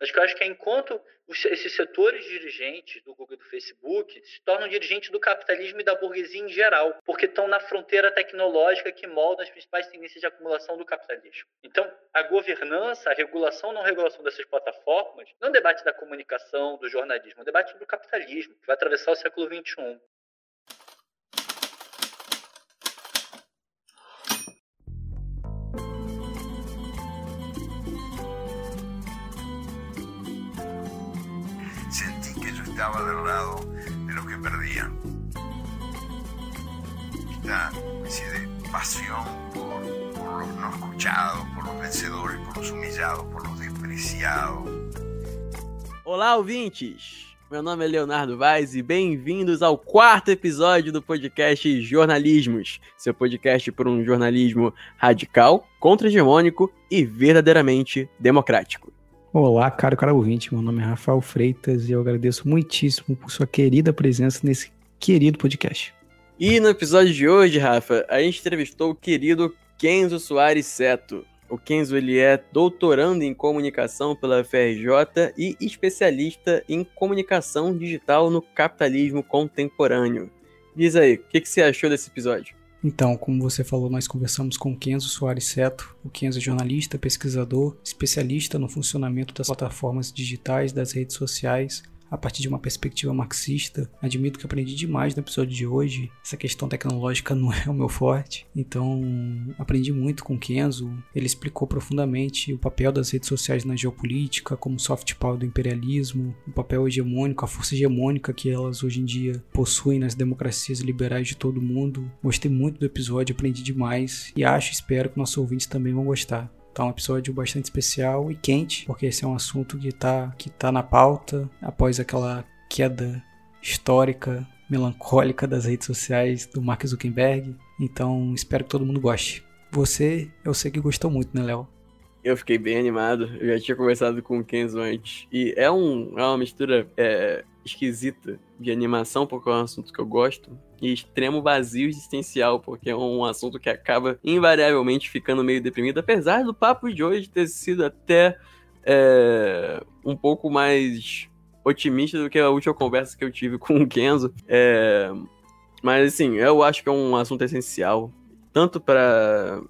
Mas que eu acho que é enquanto esses setores dirigentes do Google e do Facebook se tornam dirigentes do capitalismo e da burguesia em geral, porque estão na fronteira tecnológica que molda as principais tendências de acumulação do capitalismo. Então, a governança, a regulação não regulação dessas plataformas, não é um debate da comunicação, do jornalismo, é um debate do capitalismo, que vai atravessar o século XXI. Estaba del lado de los que perdían. Esta especie de pasión por, por los no escuchados, por los vencedores, por los humillados, por los despreciados. Olá, ouvintes! Meu nome é Leonardo Vaz e bem-vindos ao quarto episódio do podcast Jornalismos, seu podcast por um jornalismo radical, contra-hegemônico e verdadeiramente democrático. Olá, caro cara ouvinte, meu nome é Rafael Freitas e eu agradeço muitíssimo por sua querida presença nesse querido podcast. E no episódio de hoje, Rafa, a gente entrevistou o querido Kenzo Soares Seto. O Kenzo ele é doutorando em comunicação pela FRJ e especialista em comunicação digital no capitalismo contemporâneo. Diz aí, o que, que você achou desse episódio? Então, como você falou, nós conversamos com Kenzo Soares Seto. O Kenzo é jornalista, pesquisador, especialista no funcionamento das plataformas digitais, das redes sociais, a partir de uma perspectiva marxista. Admito que aprendi demais no episódio de hoje. Essa questão tecnológica não é o meu forte, então aprendi muito com Kenzo. Ele explicou profundamente o papel das redes sociais na geopolítica, como soft power do imperialismo, o papel hegemônico, a força hegemônica que elas hoje em dia possuem nas democracias liberais de todo o mundo. Gostei muito do episódio, aprendi demais e acho, espero que nossos ouvintes também vão gostar. Tá um episódio bastante especial e quente, porque esse é um assunto que tá, que tá na pauta após aquela queda histórica, melancólica das redes sociais do Mark Zuckerberg. Então, espero que todo mundo goste. Você, eu sei que gostou muito, né, Léo? Eu fiquei bem animado. Eu já tinha conversado com o Kenzo antes. E é, um, é uma mistura é, esquisita de animação, porque é um assunto que eu gosto, e extremo vazio existencial, porque é um assunto que acaba invariavelmente ficando meio deprimido, apesar do papo de hoje ter sido até é, um pouco mais otimista do que a última conversa que eu tive com o Kenzo. É, mas assim, eu acho que é um assunto essencial, tanto para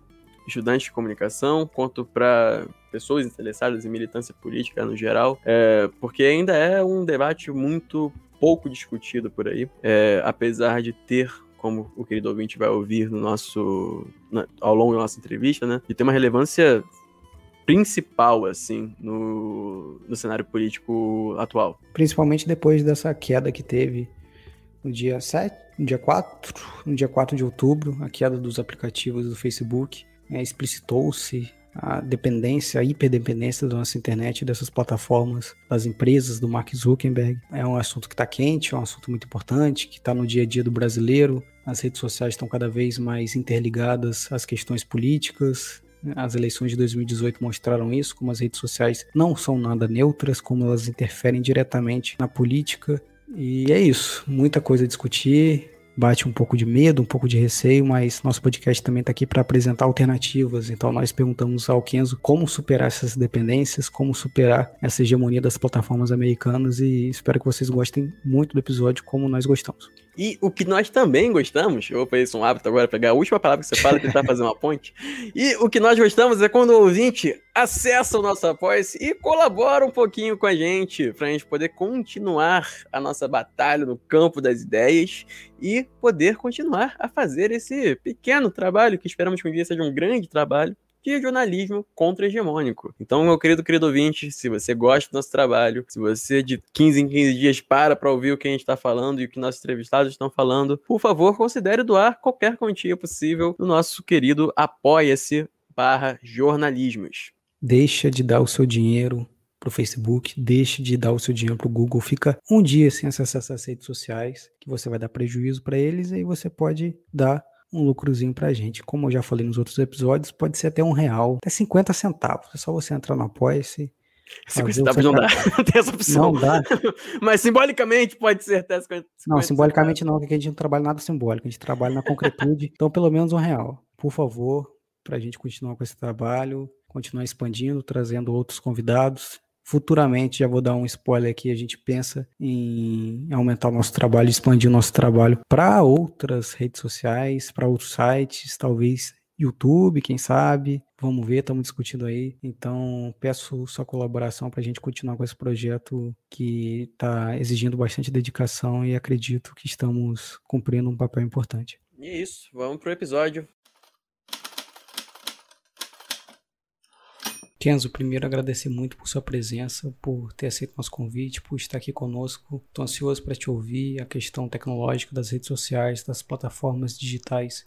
estudantes de comunicação, quanto para pessoas interessadas em militância política no geral, é, porque ainda é um debate muito pouco discutido por aí, é, apesar de ter como o querido ouvinte vai ouvir no nosso na, ao longo da nossa entrevista, né? De ter uma relevância principal, assim, no, no cenário político atual. Principalmente depois dessa queda que teve no dia 7, no dia 4, no dia 4 de outubro, a queda dos aplicativos do Facebook, é, explicitou-se a dependência, a hiperdependência da nossa internet, dessas plataformas, das empresas, do Mark Zuckerberg. É um assunto que está quente, é um assunto muito importante, que está no dia a dia do brasileiro. As redes sociais estão cada vez mais interligadas às questões políticas. As eleições de 2018 mostraram isso, como as redes sociais não são nada neutras, como elas interferem diretamente na política. E é isso, muita coisa a discutir bate um pouco de medo, um pouco de receio, mas nosso podcast também está aqui para apresentar alternativas. Então nós perguntamos ao Kenzo como superar essas dependências, como superar essa hegemonia das plataformas americanas e espero que vocês gostem muito do episódio como nós gostamos. E o que nós também gostamos, eu vou fazer isso um hábito agora, pegar a última palavra que você fala e tentar fazer uma ponte. E o que nós gostamos é quando o ouvinte acessa o nosso apoio e colabora um pouquinho com a gente, para a gente poder continuar a nossa batalha no campo das ideias e poder continuar a fazer esse pequeno trabalho que esperamos que um dia seja um grande trabalho de jornalismo contra-hegemônico. Então, meu querido, querido ouvinte, se você gosta do nosso trabalho, se você de 15 em 15 dias para para ouvir o que a gente está falando e o que nossos entrevistados estão falando, por favor, considere doar qualquer quantia possível no nosso querido Apoia-se barra jornalismos. Deixa de dar o seu dinheiro pro Facebook, deixe de dar o seu dinheiro pro Google, fica um dia sem acessar essas redes sociais, que você vai dar prejuízo para eles, e aí você pode dar um lucrozinho pra gente. Como eu já falei nos outros episódios, pode ser até um real, até 50 centavos. É só você entrar no Apoia-se. 50 centavos não dá, não tem essa opção. Não dá. Mas simbolicamente pode ser até 50 Não, simbolicamente não, porque a gente não trabalha nada simbólico, a gente trabalha na concretude. então, pelo menos um real, por favor, pra gente continuar com esse trabalho, continuar expandindo, trazendo outros convidados, futuramente, já vou dar um spoiler aqui, a gente pensa em aumentar o nosso trabalho, expandir o nosso trabalho para outras redes sociais, para outros sites, talvez YouTube, quem sabe. Vamos ver, estamos discutindo aí. Então, peço sua colaboração para a gente continuar com esse projeto que está exigindo bastante dedicação e acredito que estamos cumprindo um papel importante. E é isso, vamos pro episódio. Kenzo, primeiro agradecer muito por sua presença, por ter aceito nosso convite, por estar aqui conosco. Estou ansioso para te ouvir. A questão tecnológica das redes sociais, das plataformas digitais,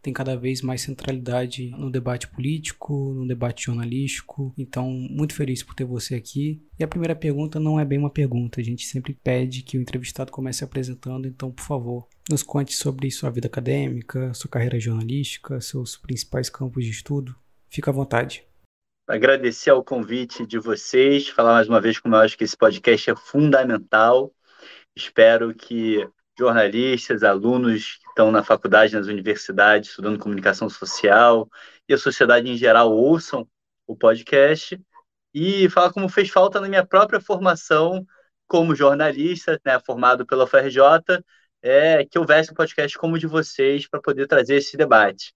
tem cada vez mais centralidade no debate político, no debate jornalístico. Então, muito feliz por ter você aqui. E a primeira pergunta não é bem uma pergunta, a gente sempre pede que o entrevistado comece apresentando. Então, por favor, nos conte sobre sua vida acadêmica, sua carreira jornalística, seus principais campos de estudo. Fica à vontade agradecer ao convite de vocês, falar mais uma vez como eu acho que esse podcast é fundamental. Espero que jornalistas, alunos que estão na faculdade, nas universidades, estudando comunicação social e a sociedade em geral ouçam o podcast e falar como fez falta na minha própria formação como jornalista, né, formado pela UFRJ, é que houvesse um podcast como o de vocês para poder trazer esse debate.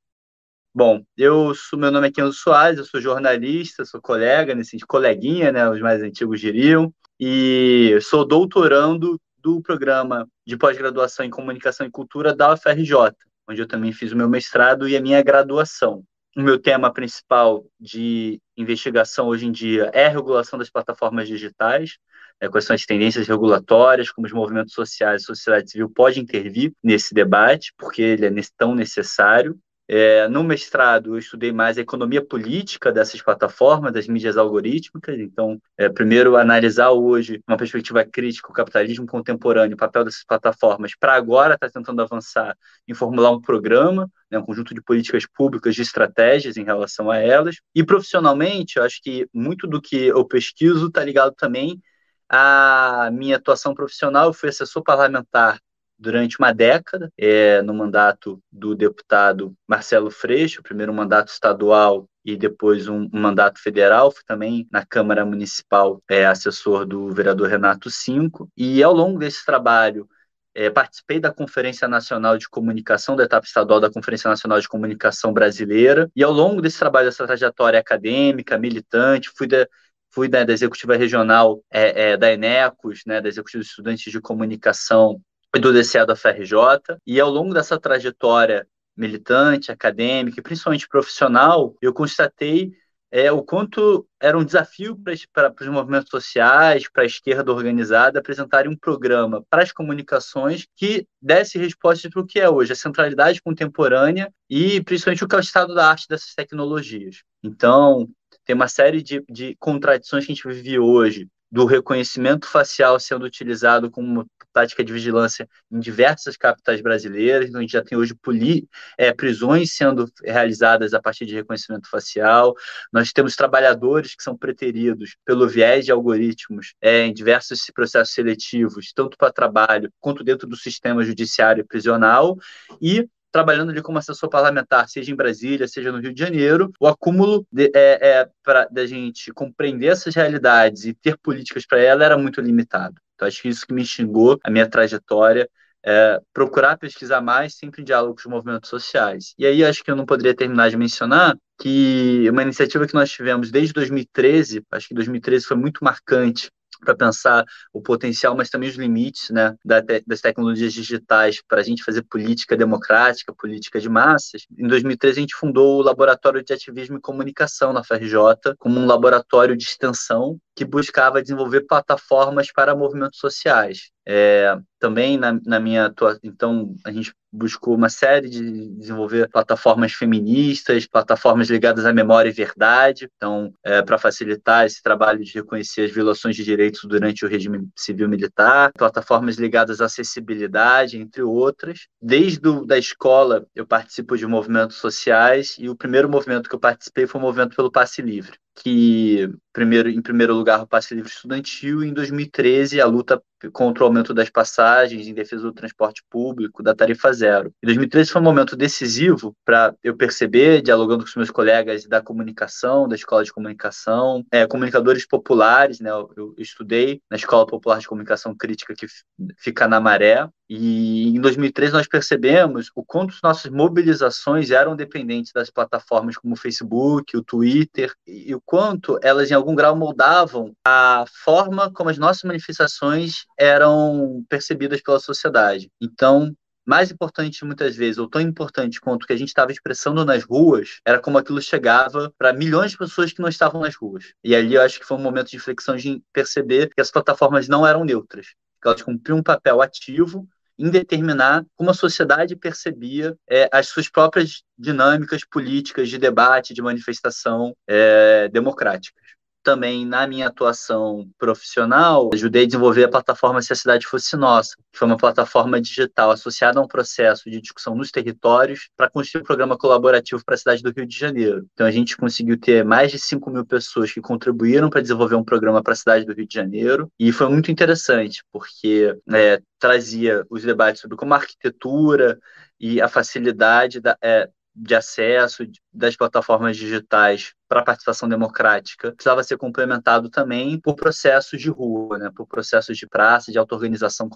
Bom, eu sou, meu nome é Kenzo Soares, eu sou jornalista, sou colega, nesse coleguinha, né, os mais antigos diriam, e sou doutorando do programa de pós-graduação em comunicação e cultura da UFRJ, onde eu também fiz o meu mestrado e a minha graduação. O meu tema principal de investigação hoje em dia é a regulação das plataformas digitais, né, quais são as tendências regulatórias, como os movimentos sociais e sociedade civil podem intervir nesse debate, porque ele é tão necessário. É, no mestrado, eu estudei mais a economia política dessas plataformas, das mídias algorítmicas. Então, é, primeiro, analisar hoje, uma perspectiva crítica, o capitalismo contemporâneo, o papel dessas plataformas, para agora estar tá tentando avançar em formular um programa, né, um conjunto de políticas públicas, de estratégias em relação a elas. E profissionalmente, eu acho que muito do que eu pesquiso está ligado também à minha atuação profissional. Eu fui assessor parlamentar durante uma década, é, no mandato do deputado Marcelo Freixo, primeiro um mandato estadual e depois um, um, mandato federal, fui também na Câmara Municipal é, assessor do vereador Renato Cinco, e ao longo desse trabalho é, participei da Conferência Nacional de Comunicação, da etapa estadual da Conferência Nacional de Comunicação Brasileira, e ao longo desse trabalho, dessa trajetória acadêmica, militante, fui da, fui da, da executiva regional é, é, da Enecos, né, da executiva de estudantes de comunicação do DCE da FRJ, e ao longo dessa trajetória militante, acadêmica e principalmente profissional, eu constatei é, o quanto era um desafio para, os movimentos sociais, para a esquerda organizada, apresentarem um programa para as comunicações que desse respostas para o que é hoje, a centralidade contemporânea e principalmente o que é o estado da arte dessas tecnologias. Então, tem uma série de, de contradições que a gente vive hoje, do reconhecimento facial sendo utilizado como tática de vigilância em diversas capitais brasileiras. Então, a gente já tem hoje poli, é, prisões sendo realizadas a partir de reconhecimento facial. Nós temos trabalhadores que são preteridos pelo viés de algoritmos é, em diversos processos seletivos, tanto para trabalho quanto dentro do sistema judiciário e prisional. E trabalhando ali como assessor parlamentar, seja em Brasília, seja no Rio de Janeiro, o acúmulo de, é, é, para da gente compreender essas realidades e ter políticas para ela era muito limitado. Então, acho que isso que me instigou a minha trajetória é, procurar pesquisar mais, sempre em diálogo com os movimentos sociais. E aí acho que eu não poderia terminar de mencionar que uma iniciativa que nós tivemos desde 2013, acho que 2013 foi muito marcante para pensar o potencial, mas também os limites né, das tecnologias digitais para a gente fazer política democrática, política de massas. Em 2013, a gente fundou o Laboratório de Ativismo e Comunicação na FRJ, como um laboratório de extensão que buscava desenvolver plataformas para movimentos sociais. É, também na, na minha atuação, então a gente buscou uma série de desenvolver plataformas feministas, plataformas ligadas à memória e verdade, então é, para facilitar esse trabalho de reconhecer as violações de direitos durante o regime civil militar, plataformas ligadas à acessibilidade, entre outras. Desde do, da escola eu participo de movimentos sociais e o primeiro movimento que eu participei foi o movimento pelo passe livre que primeiro em primeiro lugar o passe livre estudantil e em 2013 a luta contra o aumento das passagens, em defesa do transporte público, da tarifa zero. E 2013 foi um momento decisivo para eu perceber, dialogando com os meus colegas da comunicação, da escola de comunicação, é, comunicadores populares, né? Eu, eu estudei na Escola Popular de Comunicação Crítica que fica na Maré, e em 2013 nós percebemos o quanto nossas mobilizações eram dependentes das plataformas como o Facebook, o Twitter, e o quanto elas em algum grau moldavam a forma como as nossas manifestações eram percebidas pela sociedade. Então, mais importante muitas vezes, ou tão importante quanto o que a gente estava expressando nas ruas, era como aquilo chegava para milhões de pessoas que não estavam nas ruas. E ali eu acho que foi um momento de reflexão de perceber que as plataformas não eram neutras, que elas cumpriam um papel ativo em determinar como a sociedade percebia é, as suas próprias dinâmicas políticas de debate, de manifestação é, democráticas também na minha atuação profissional, ajudei a desenvolver a plataforma Se a Cidade Fosse Nossa, que foi uma plataforma digital associada a um processo de discussão nos territórios para construir um programa colaborativo para a cidade do Rio de Janeiro. Então a gente conseguiu ter mais de 5 mil pessoas que contribuíram para desenvolver um programa para a cidade do Rio de Janeiro e foi muito interessante porque é, trazia os debates sobre como a arquitetura e a facilidade da, é, de acesso das plataformas digitais para a participação democrática precisava ser complementado também por processos de rua, né, por processos de praça, de auto-organização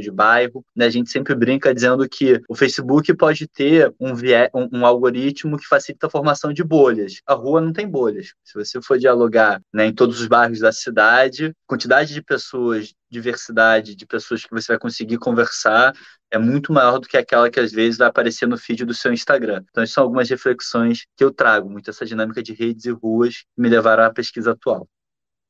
de bairro. Né? A gente sempre brinca dizendo que o Facebook pode ter um, um, um, algoritmo que facilita a formação de bolhas. A rua não tem bolhas. Se você for dialogar né, em todos os bairros da cidade, quantidade de pessoas, diversidade de pessoas que você vai conseguir conversar é muito maior do que aquela que às vezes vai aparecer no feed do seu Instagram. Então, são algumas reflexões que eu trago, muito essa dinâmica de redes e ruas que me levaram à pesquisa atual.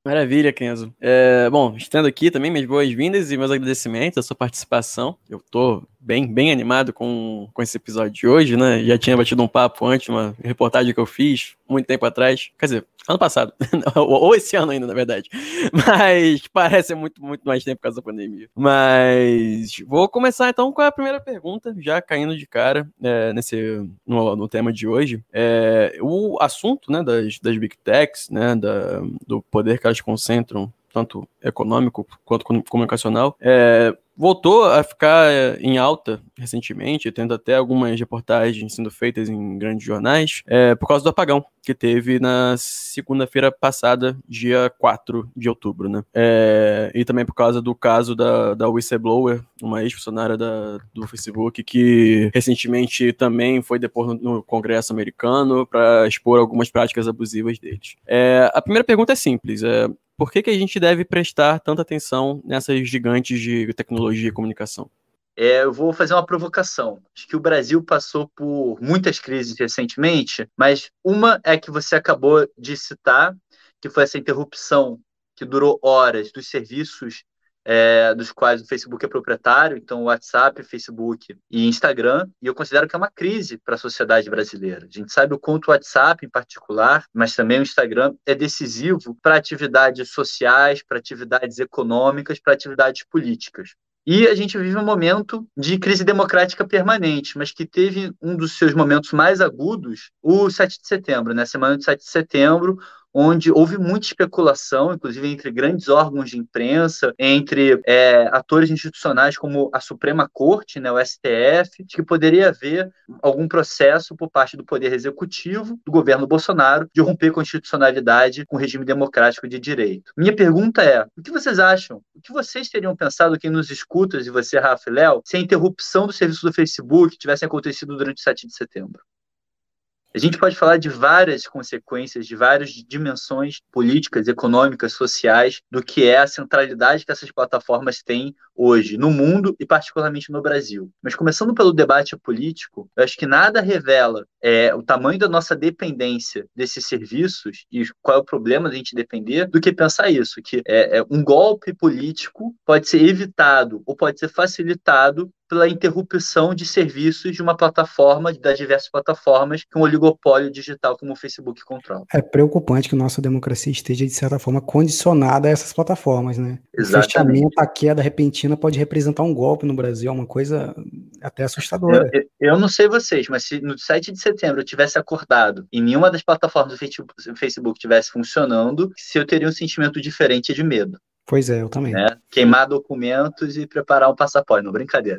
Maravilha, Kenzo. É, bom, estando aqui também, minhas boas-vindas e meus agradecimentos à sua participação. Eu estou bem, bem animado com, com esse episódio de hoje, né? Já tinha batido um papo antes, uma reportagem que eu fiz muito tempo atrás. Quer dizer, ano passado. ou esse ano ainda, na verdade. Mas parece muito, muito mais tempo por causa da pandemia. Mas vou começar então com a primeira pergunta, já caindo de cara é, nesse, no, no, tema de hoje. É, o assunto né, das, das Big Techs, né, da, do poder que elas concentram tanto econômico quanto comunicacional, é, voltou a ficar é, em alta recentemente, tendo até algumas reportagens sendo feitas em grandes jornais, é, por causa do apagão que teve na segunda-feira passada, dia 4 de outubro, né? É, e também por causa do caso da, da whistleblower, uma ex-funcionária do Facebook, que recentemente também foi depor no, no Congresso americano para expor algumas práticas abusivas deles. É, a primeira pergunta é simples, é, por que, que a gente deve prestar tanta atenção nessas gigantes de tecnologia e comunicação? É, eu vou fazer uma provocação. Acho que o Brasil passou por muitas crises recentemente, mas uma é que você acabou de citar, que foi essa interrupção que durou horas dos serviços é, dos quais o Facebook é proprietário, então WhatsApp, Facebook e Instagram, e eu considero que é uma crise para a sociedade brasileira. A gente sabe o quanto o WhatsApp, em particular, mas também o Instagram, é decisivo para atividades sociais, para atividades econômicas, para atividades políticas. E a gente vive um momento de crise democrática permanente, mas que teve um dos seus momentos mais agudos, o 7 de setembro, né? Semana de 7 de setembro, onde houve muita especulação, inclusive entre grandes órgãos de imprensa, entre é, atores institucionais como a Suprema Corte, né, o STF, de que poderia haver algum processo por parte do Poder Executivo, do governo Bolsonaro, de romper constitucionalidade com o regime democrático de direito. Minha pergunta é: o que vocês acham? O que vocês teriam pensado, quem nos escuta, e você, Rafa e Léo, se a interrupção do serviço do Facebook tivesse acontecido durante o 7 de setembro? A gente pode falar de várias consequências, de várias dimensões políticas, econômicas, sociais, do que é a centralidade que essas plataformas têm hoje no mundo e particularmente no Brasil. Mas começando pelo debate político, eu acho que nada revela é, o tamanho da nossa dependência desses serviços e qual é o problema da gente depender do que pensar isso, que é, é um golpe político pode ser evitado ou pode ser facilitado pela interrupção de serviços de uma plataforma, das diversas plataformas que um oligopólio digital como o Facebook controla. É preocupante que nossa democracia esteja, de certa forma, condicionada a essas plataformas, né? Exatamente. O fechamento, a queda repentina pode representar um golpe no Brasil, é uma coisa até assustadora. Eu, eu, não sei vocês, mas se no 7 de setembro eu tivesse acordado e nenhuma das plataformas do Facebook tivesse funcionando, se eu teria um sentimento diferente de medo. Pois é, eu também. Né? Queimar documentos e preparar um passaporte, não brincadeira.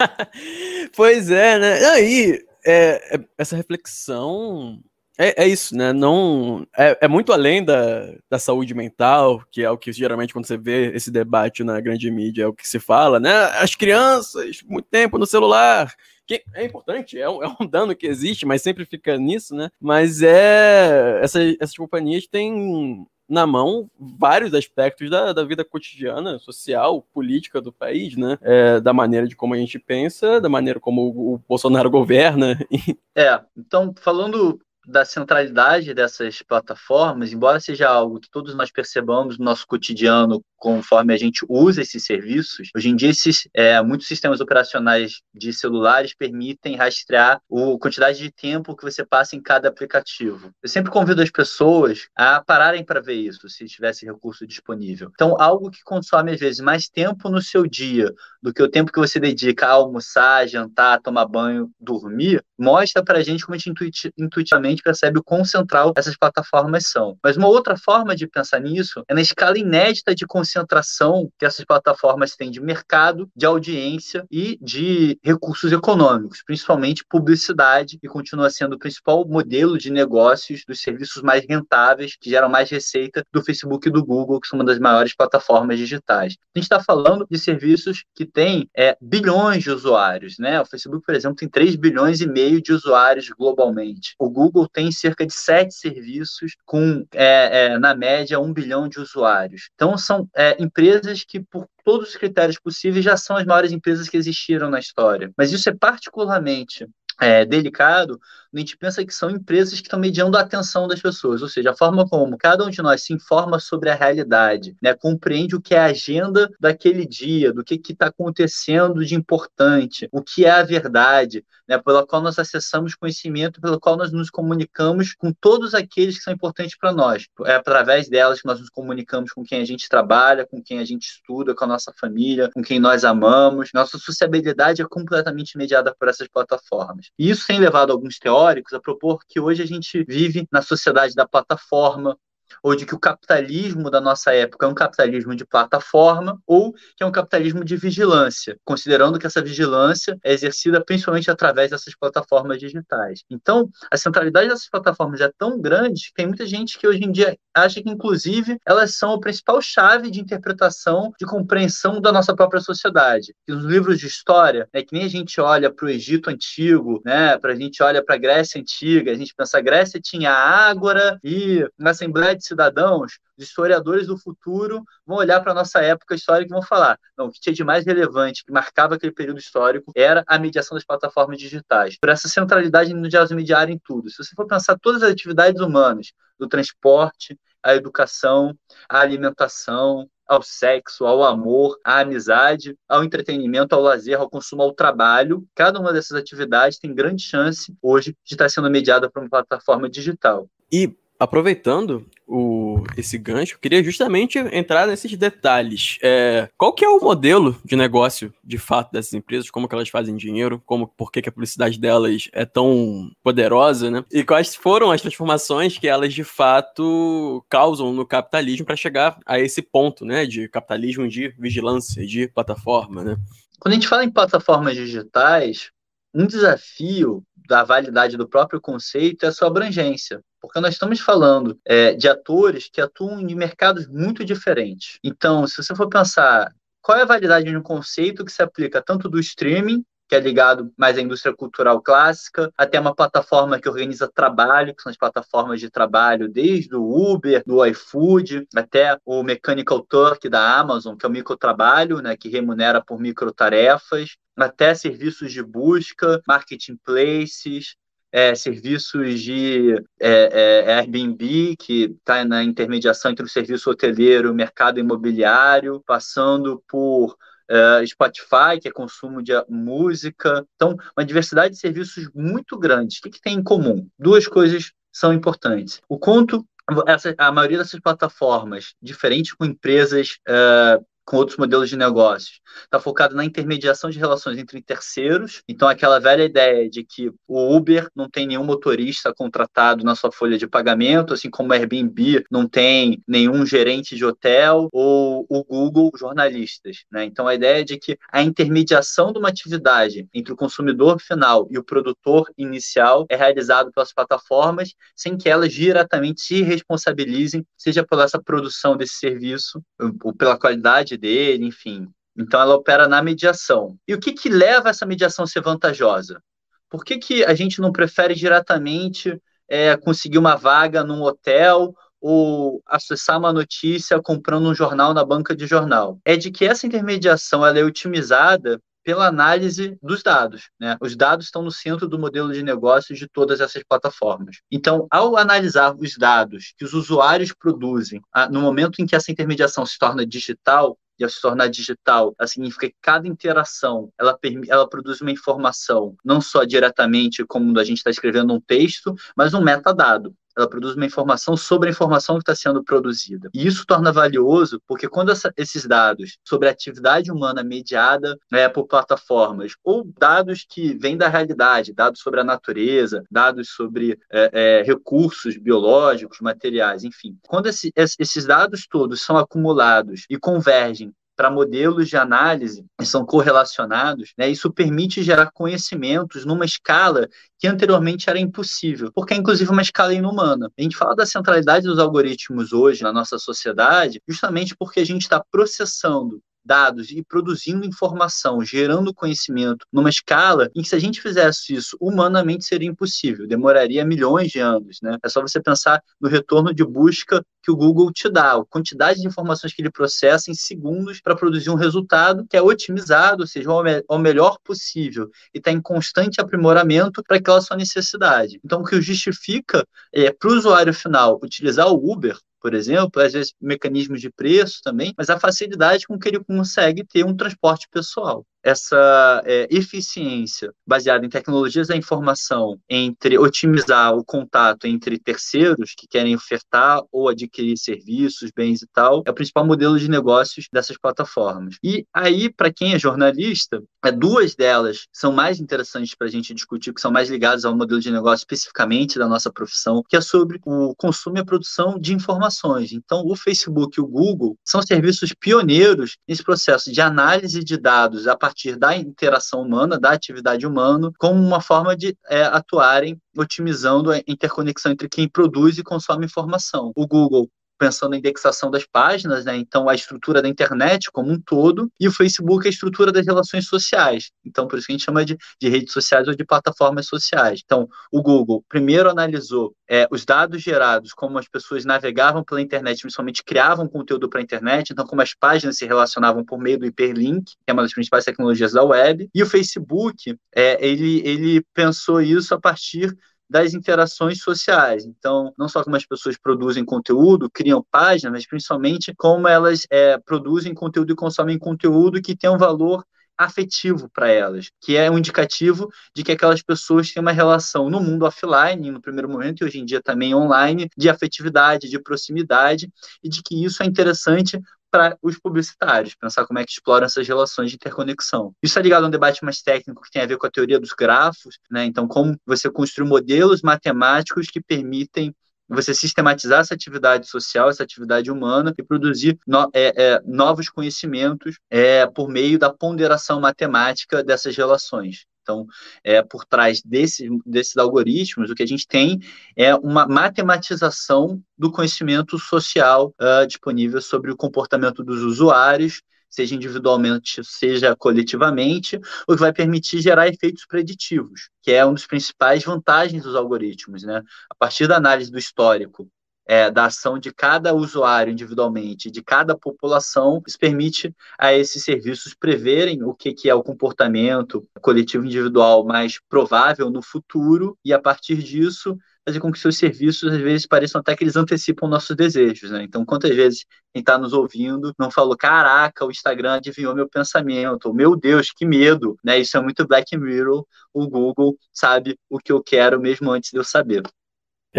pois é, né? Aí, é, é, essa reflexão é, é, isso, né? Não é, é, muito além da, da saúde mental, que é o que geralmente quando você vê esse debate na grande mídia é o que se fala, né? As crianças, muito tempo no celular, que é importante, é um, é um dano que existe, mas sempre fica nisso, né? Mas é essa, essas companhias têm na mão vários aspectos da, da vida cotidiana, social, política do país, né? É, da maneira de como a gente pensa, da maneira como o, o Bolsonaro governa. É, então, falando da centralidade dessas plataformas, embora seja algo que todos nós percebamos no nosso cotidiano conforme a gente usa esses serviços, hoje em dia esses, é, muitos sistemas operacionais de celulares permitem rastrear a quantidade de tempo que você passa em cada aplicativo. Eu sempre convido as pessoas a pararem para ver isso, se tivesse recurso disponível. Então, algo que consome às vezes mais tempo no seu dia do que o tempo que você dedica a almoçar, jantar, tomar banho, dormir, mostra para a gente como a gente intuitivamente gente percebe o quão central essas plataformas são. Mas uma outra forma de pensar nisso é na escala inédita de concentração que essas plataformas têm de mercado, de audiência e de recursos econômicos, principalmente publicidade, que continua sendo o principal modelo de negócios dos serviços mais rentáveis, que geram mais receita do Facebook e do Google, que são uma das maiores plataformas digitais. A gente está falando de serviços que têm é, bilhões de usuários, né? O Facebook, por exemplo, tem 3 bilhões e meio de usuários globalmente. O Google tem cerca de sete serviços com, é, é, na média, um bilhão de usuários. Então, são é, empresas que, por todos os critérios possíveis, já são as maiores empresas que existiram na história. Mas isso é particularmente é, delicado, a gente pensa que são empresas que estão mediando a atenção das pessoas, ou seja, a forma como cada um de nós se informa sobre a realidade, né, compreende o que é a agenda daquele dia, do que está acontecendo de importante, o que é a verdade, né, pela qual nós acessamos conhecimento, pelo qual nós nos comunicamos com todos aqueles que são importantes para nós. É através delas que nós nos comunicamos com quem a gente trabalha, com quem a gente estuda, com a nossa família, com quem nós amamos. Nossa sociabilidade é completamente mediada por essas plataformas. E isso tem levado alguns teóricos a propor que hoje a gente vive na sociedade da plataforma, ou de que o capitalismo da nossa época é um capitalismo de plataforma ou que é um capitalismo de vigilância, considerando que essa vigilância é exercida principalmente através dessas plataformas digitais. Então, a centralidade dessas plataformas é tão grande que tem muita gente que hoje em dia acha que, inclusive, elas são a principal chave de interpretação, de compreensão da nossa própria sociedade. E nos livros de história, né, que nem a gente olha para o Egito Antigo, né, para a gente olha para a Grécia Antiga, a gente pensa a Grécia tinha ágora e na Assembleia cidadãos, os historiadores do futuro vão olhar para a nossa época histórica e vão falar: não, o que tinha de mais relevante, que marcava aquele período histórico, era a mediação das plataformas digitais. Por essa centralidade no de mediar em tudo. Se você for pensar todas as atividades humanas, do transporte, à educação, à alimentação, ao sexo, ao amor, à amizade, ao entretenimento, ao lazer, ao consumo, ao trabalho. Cada uma dessas atividades tem grande chance hoje de estar sendo mediada por uma plataforma digital. E aproveitando o, esse gancho, eu queria justamente entrar nesses detalhes. É, qual que é o modelo de negócio, de fato, dessas empresas? Como que elas fazem dinheiro? Como, por que, que a publicidade delas é tão poderosa, né? E quais foram as transformações que elas, de fato, causam no capitalismo para chegar a esse ponto, né? De capitalismo de vigilância, de plataforma, né? Quando a gente fala em plataformas digitais, um desafio da validade do próprio conceito é a sua abrangência porque nós estamos falando é, de atores que atuam em mercados muito diferentes. Então, se você for pensar qual é a validade de um conceito que se aplica tanto do streaming que é ligado mais à indústria cultural clássica, até uma plataforma que organiza trabalho, que são as plataformas de trabalho, desde o Uber, do iFood, até o Mechanical Turk da Amazon, que é o microtrabalho, né, que remunera por microtarefas, até serviços de busca, marketplaces, é, serviços de é, é, Airbnb, que está na intermediação entre o serviço hoteleiro e o mercado imobiliário, passando por é, Spotify, que é consumo de música. Então, uma diversidade de serviços muito grande. O que, que tem em comum? Duas coisas são importantes. O quanto essa, a maioria dessas plataformas, diferente com empresas uh, com outros modelos de negócios. Está focado na intermediação de relações entre terceiros. Então, aquela velha ideia de que o Uber não tem nenhum motorista contratado na sua folha de pagamento, assim como o Airbnb não tem nenhum gerente de hotel, ou o Google, jornalistas. Né? Então, a ideia é de que a intermediação de uma atividade entre o consumidor final e o produtor inicial é realizado pelas plataformas, sem que elas diretamente se responsabilizem, seja por essa produção desse serviço, ou pela qualidade dele, enfim. Então, ela opera na mediação. E o que, que leva essa mediação a ser vantajosa? Por que, que a gente não prefere diretamente é, conseguir uma vaga num hotel ou acessar uma notícia comprando um jornal na banca de jornal? É de que essa intermediação ela é otimizada pela análise dos dados. Né? Os dados estão no centro do modelo de negócios de todas essas plataformas. Então, ao analisar os dados que os usuários produzem, no momento em que essa intermediação se torna digital, e ao se tornar digital, ela significa que cada interação ela, ela produz uma informação, não só diretamente como a gente está escrevendo um texto, mas um metadado ela produz uma informação sobre a informação que está sendo produzida. E isso torna valioso porque quando essa, esses dados sobre a atividade humana mediada né, por plataformas, ou dados que vêm da realidade, dados sobre a natureza, dados sobre é, é, recursos biológicos, materiais, enfim, quando esse, esses dados todos são acumulados e convergem para modelos de análise que são correlacionados, né, isso permite gerar conhecimentos numa escala que anteriormente era impossível, porque é inclusive uma escala inumana. A gente fala da centralidade dos algoritmos hoje na nossa sociedade justamente porque a gente está processando dados e produzindo informação, gerando conhecimento numa escala em que se a gente fizesse isso humanamente seria impossível, demoraria milhões de anos, né? É só você pensar no retorno de busca que o Google te dá, a quantidade de informações que ele processa em segundos para produzir um resultado que é otimizado, ou seja, ao melhor possível e está em constante aprimoramento para aquela sua necessidade. Então, o que justifica é, para o usuário final utilizar o Uber por exemplo, às vezes mecanismos de preço também, mas a facilidade com que ele consegue ter um transporte pessoal essa é, eficiência baseada em tecnologias da informação entre otimizar o contato entre terceiros que querem ofertar ou adquirir serviços, bens e tal, é o principal modelo de negócios dessas plataformas. E aí, para quem é jornalista, é, duas delas são mais interessantes para a gente discutir, que são mais ligadas ao modelo de negócio especificamente da nossa profissão, que é sobre o consumo e a produção de informações. Então, o Facebook e o Google são serviços pioneiros nesse processo de análise de dados a partir partir da interação humana, da atividade humana, como uma forma de é, atuarem otimizando a interconexão entre quem produz e consome informação. O Google pensando na indexação das páginas, né? Então, a estrutura da internet como um todo, e o Facebook a estrutura das relações sociais. Então, por isso que a gente chama de, de redes sociais ou de plataformas sociais. Então, o Google primeiro analisou é, os dados gerados, como as pessoas navegavam pela internet, principalmente criavam conteúdo para a internet, então, como as páginas se relacionavam por meio do hiperlink, que é uma das principais tecnologias da web. E o Facebook, é, ele, ele pensou isso a partir das interações sociais. Então, não só como as pessoas produzem conteúdo, criam páginas, mas principalmente como elas é, produzem conteúdo e consomem conteúdo que tem um valor afetivo para elas, que é um indicativo de que aquelas pessoas têm uma relação no mundo offline, no primeiro momento, e hoje em dia também online, de afetividade, de proximidade, e de que isso é interessante para os publicitários, pensar como é que exploram essas relações de interconexão. Isso é ligado a um debate mais técnico que tem a ver com a teoria dos grafos, né? Então, como você construir modelos matemáticos que permitem você sistematizar essa atividade social, essa atividade humana e produzir no, é, é, novos conhecimentos é, por meio da ponderação matemática dessas relações. Então, é, por trás desse, desses algoritmos, o que a gente tem é uma matematização do conhecimento social uh, disponível sobre o comportamento dos usuários, seja individualmente, seja coletivamente, o que vai permitir gerar efeitos preditivos, que é uma das principais vantagens dos algoritmos. Né? A partir da análise do histórico é, da ação de cada usuário individualmente, de cada população, isso permite a esses serviços preverem o que, que é o comportamento coletivo individual mais provável no futuro e, a partir disso, fazer com que seus serviços, às vezes, pareçam até que eles antecipam nossos desejos, né? Então, quantas vezes quem está nos ouvindo não falou, caraca, o Instagram adivinhou meu pensamento, meu Deus, que medo, né? Isso é muito Black Mirror, o Google sabe o que eu quero mesmo antes de eu saber.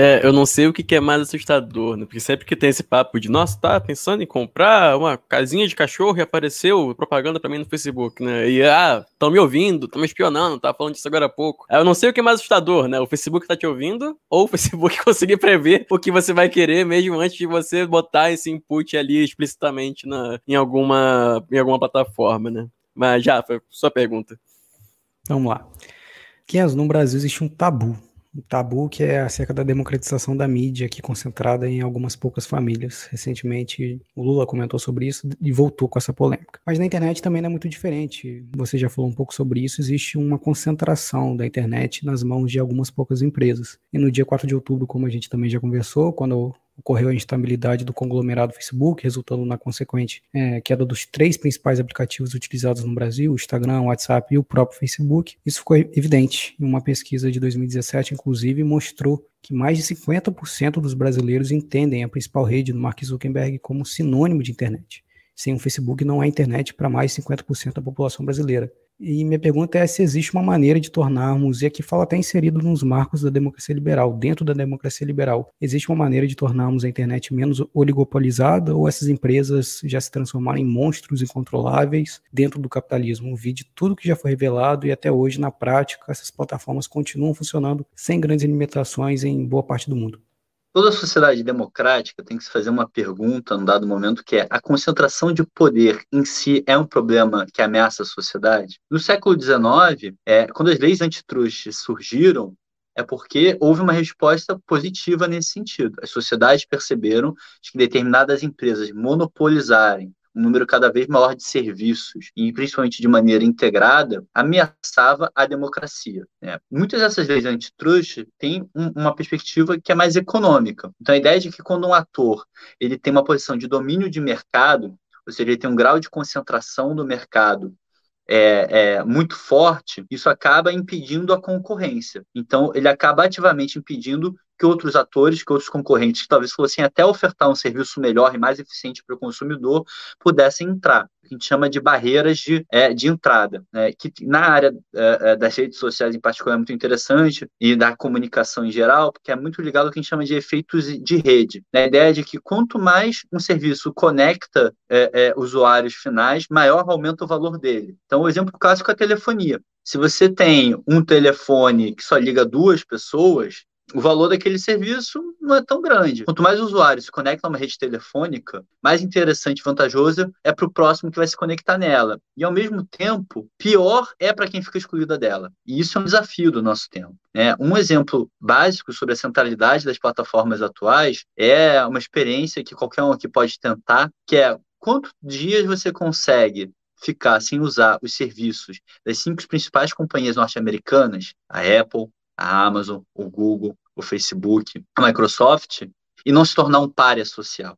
É, eu não sei o que é mais assustador, né? Porque sempre que tem esse papo de, nossa, tá pensando em comprar uma casinha de cachorro e apareceu propaganda para mim no Facebook, né? E, ah, estão me ouvindo, estão me espionando, tá falando disso agora há pouco. Eu não sei o que é mais assustador, né? O Facebook tá te ouvindo ou o Facebook conseguir prever o que você vai querer mesmo antes de você botar esse input ali explicitamente na, em, alguma, em alguma plataforma, né? Mas já, foi sua pergunta. Vamos lá. Kenzo, no Brasil existe um tabu um tabu que é acerca da democratização da mídia, aqui concentrada em algumas poucas famílias. Recentemente, o Lula comentou sobre isso e voltou com essa polêmica. Mas na internet também não é muito diferente. Você já falou um pouco sobre isso. Existe uma concentração da internet nas mãos de algumas poucas empresas. E no dia 4 de outubro, como a gente também já conversou, quando ocorreu a instabilidade do conglomerado Facebook, resultando na consequente é, queda dos três principais aplicativos utilizados no Brasil, o Instagram, o WhatsApp e o próprio Facebook. Isso ficou evidente em uma pesquisa de 2017, inclusive, mostrou que mais de 50% dos brasileiros entendem a principal rede do Mark Zuckerberg como sinônimo de internet. Sem o Facebook não há internet para mais de 50% da população brasileira. E minha pergunta é se existe uma maneira de tornarmos, e aqui fala até inserido nos marcos da democracia liberal, dentro da democracia liberal, existe uma maneira de tornarmos a internet menos oligopolizada ou essas empresas já se transformaram em monstros incontroláveis dentro do capitalismo? Vi de tudo que já foi revelado e até hoje, na prática, essas plataformas continuam funcionando sem grandes limitações em boa parte do mundo. Toda sociedade democrática tem que se fazer uma pergunta num dado momento que é a concentração de poder em si é um problema que ameaça a sociedade? No século XIX, é, quando as leis antitruste surgiram, é porque houve uma resposta positiva nesse sentido. As sociedades perceberam que determinadas empresas monopolizarem um número cada vez maior de serviços, e principalmente de maneira integrada, ameaçava a democracia. Né? Muitas dessas leis antitruste têm um, uma perspectiva que é mais econômica. Então, a ideia de que quando um ator ele tem uma posição de domínio de mercado, ou seja, ele tem um grau de concentração no mercado é, é, muito forte, isso acaba impedindo a concorrência. Então, ele acaba ativamente impedindo que outros atores, que outros concorrentes, que talvez fossem até ofertar um serviço melhor e mais eficiente para o consumidor, pudessem entrar. A gente chama de barreiras de, é, de entrada, né? que na área é, é, das redes sociais em particular é muito interessante, e da comunicação em geral, porque é muito ligado ao que a gente chama de efeitos de rede. Né? A ideia de que quanto mais um serviço conecta é, é, usuários finais, maior aumenta o valor dele. Então, o exemplo clássico é a telefonia. Se você tem um telefone que só liga duas pessoas, o valor daquele serviço não é tão grande. Quanto mais usuários se conectam a uma rede telefônica, mais interessante e vantajoso é para o próximo que vai se conectar nela. E, ao mesmo tempo, pior é para quem fica excluída dela. E isso é um desafio do nosso tempo. É, um exemplo básico sobre a centralidade das plataformas atuais é uma experiência que qualquer um aqui pode tentar, que é quantos dias você consegue ficar sem usar os serviços das cinco principais companhias norte-americanas, a Apple, a Amazon, o Google, o Facebook, a Microsoft, e não se tornar um párea social.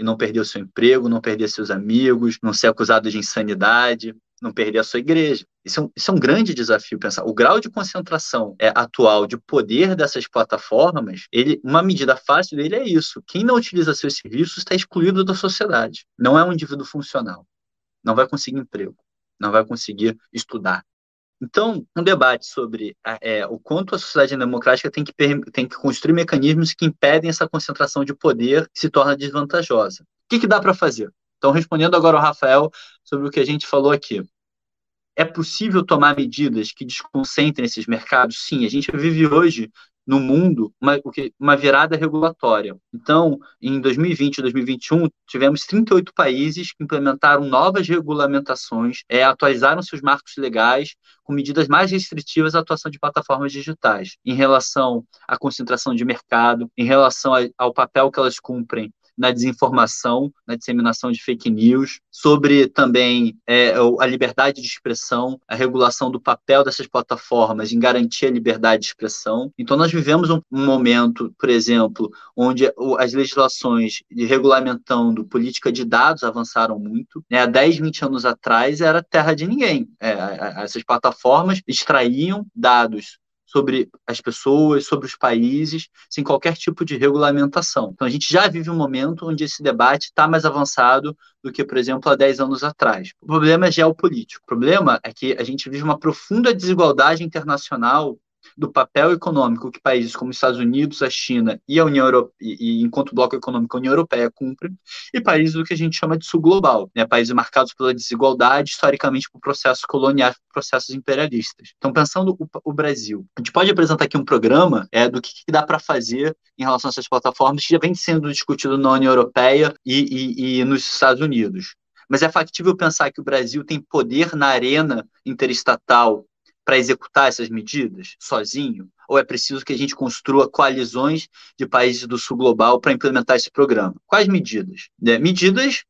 E não perder o seu emprego, não perder seus amigos, não ser acusado de insanidade, não perder a sua igreja. Isso é um, isso é um grande desafio pensar. O grau de concentração é, atual de poder dessas plataformas, ele, uma medida fácil dele é isso. Quem não utiliza seus serviços está excluído da sociedade. Não é um indivíduo funcional. Não vai conseguir emprego. Não vai conseguir estudar. Então, um debate sobre é, o quanto a sociedade democrática tem que, tem que construir mecanismos que impedem essa concentração de poder que se torna desvantajosa. O que, que dá para fazer? Então, respondendo agora ao Rafael sobre o que a gente falou aqui. É possível tomar medidas que desconcentrem esses mercados? Sim, a gente vive hoje no mundo uma, uma virada regulatória. Então, em 2020 e 2021, tivemos 38 países que implementaram novas regulamentações, é, atualizaram seus marcos legais com medidas mais restritivas à atuação de plataformas digitais, em relação à concentração de mercado, em relação ao papel que elas cumprem na desinformação, na disseminação de fake news, sobre também é, a liberdade de expressão, a regulação do papel dessas plataformas em garantir a liberdade de expressão. Então, nós vivemos um, momento, por exemplo, onde as legislações regulamentando política de dados avançaram muito. Né? Há 10, 20 anos atrás era terra de ninguém. É, essas plataformas extraíam dados sobre as pessoas, sobre os países, sem qualquer tipo de regulamentação. Então, a gente já vive um momento onde esse debate está mais avançado do que, por exemplo, há 10 anos atrás. O problema é geopolítico. O problema é que a gente vive uma profunda desigualdade internacional do papel econômico que países como os Estados Unidos, a China e a União Europeia, e, enquanto bloco econômico a União Europeia cumprem, e países do que a gente chama de sul global, né, países marcados pela desigualdade, historicamente por processos coloniais, processos imperialistas. Então, pensando o, o, Brasil, a gente pode apresentar aqui um programa é, do que, que dá para fazer em relação a essas plataformas que já vem sendo discutido na União Europeia e, e, e nos Estados Unidos. Mas é factível pensar que o Brasil tem poder na arena interestatal para executar essas medidas sozinho? Ou é preciso que a gente construa coalizões de países do sul global para implementar esse programa? Quais medidas? É, medidas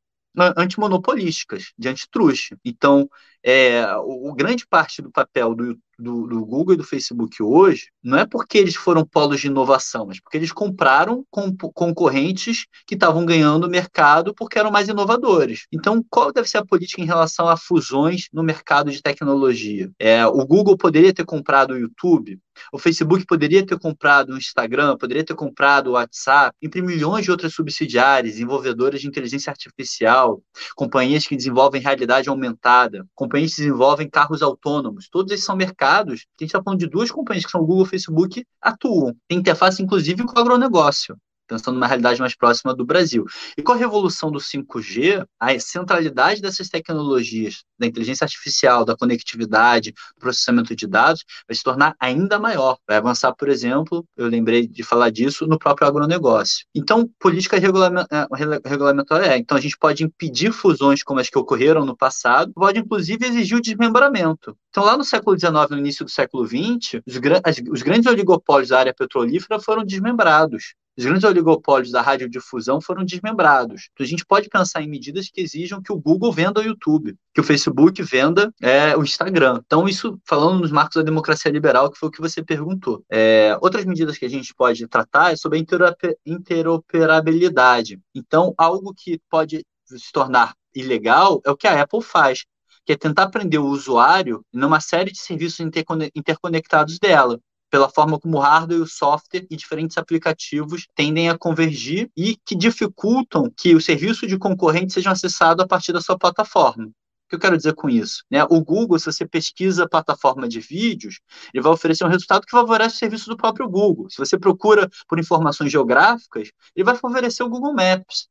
antimonopolísticas, de antitruste. Então, é, o, o, grande parte do papel do, do, do, Google e do Facebook hoje não é porque eles foram polos de inovação, mas porque eles compraram com, concorrentes que estavam ganhando mercado porque eram mais inovadores. Então, qual deve ser a política em relação a fusões no mercado de tecnologia? É, o Google poderia ter comprado o YouTube, o Facebook poderia ter comprado o Instagram, poderia ter comprado o WhatsApp, entre milhões de outras subsidiárias, desenvolvedoras de inteligência artificial, companhias que desenvolvem realidade aumentada, companhias que desenvolvem carros autônomos. Todos esses são mercados que a gente está falando de duas companhias que são Google e Facebook atuam. Tem interface, inclusive, com o agronegócio pensando numa realidade mais próxima do Brasil. E com a revolução do 5G, a centralidade dessas tecnologias, da inteligência artificial, da conectividade, processamento de dados, vai se tornar ainda maior. Vai avançar, por exemplo, eu lembrei de falar disso, no próprio agronegócio. Então, política é, regulamentar é. Então, a gente pode impedir fusões como as que ocorreram no passado, pode, inclusive, exigir o desmembramento. Então, lá no século XIX, no início do século XX, os, os grandes oligopólios da área petrolífera foram desmembrados. Os grandes oligopólios da radiodifusão foram desmembrados. Então, a gente pode pensar em medidas que exijam que o Google venda o YouTube, que o Facebook venda é, o Instagram. Então, isso falando nos marcos da democracia liberal, que foi o que você perguntou. É, outras medidas que a gente pode tratar é sobre a interoperabilidade. Então, algo que pode se tornar ilegal é o que a Apple faz, que é tentar prender o usuário numa série de serviços interconectados dela pela forma como o hardware e o software e diferentes aplicativos tendem a convergir e que dificultam que o serviço de concorrente seja acessado a partir da sua plataforma. O que eu quero dizer com isso? Né? O Google, se você pesquisa a plataforma de vídeos, ele vai oferecer um resultado que favorece o serviço do próprio Google. Se você procura por informações geográficas, ele vai favorecer o Google Maps.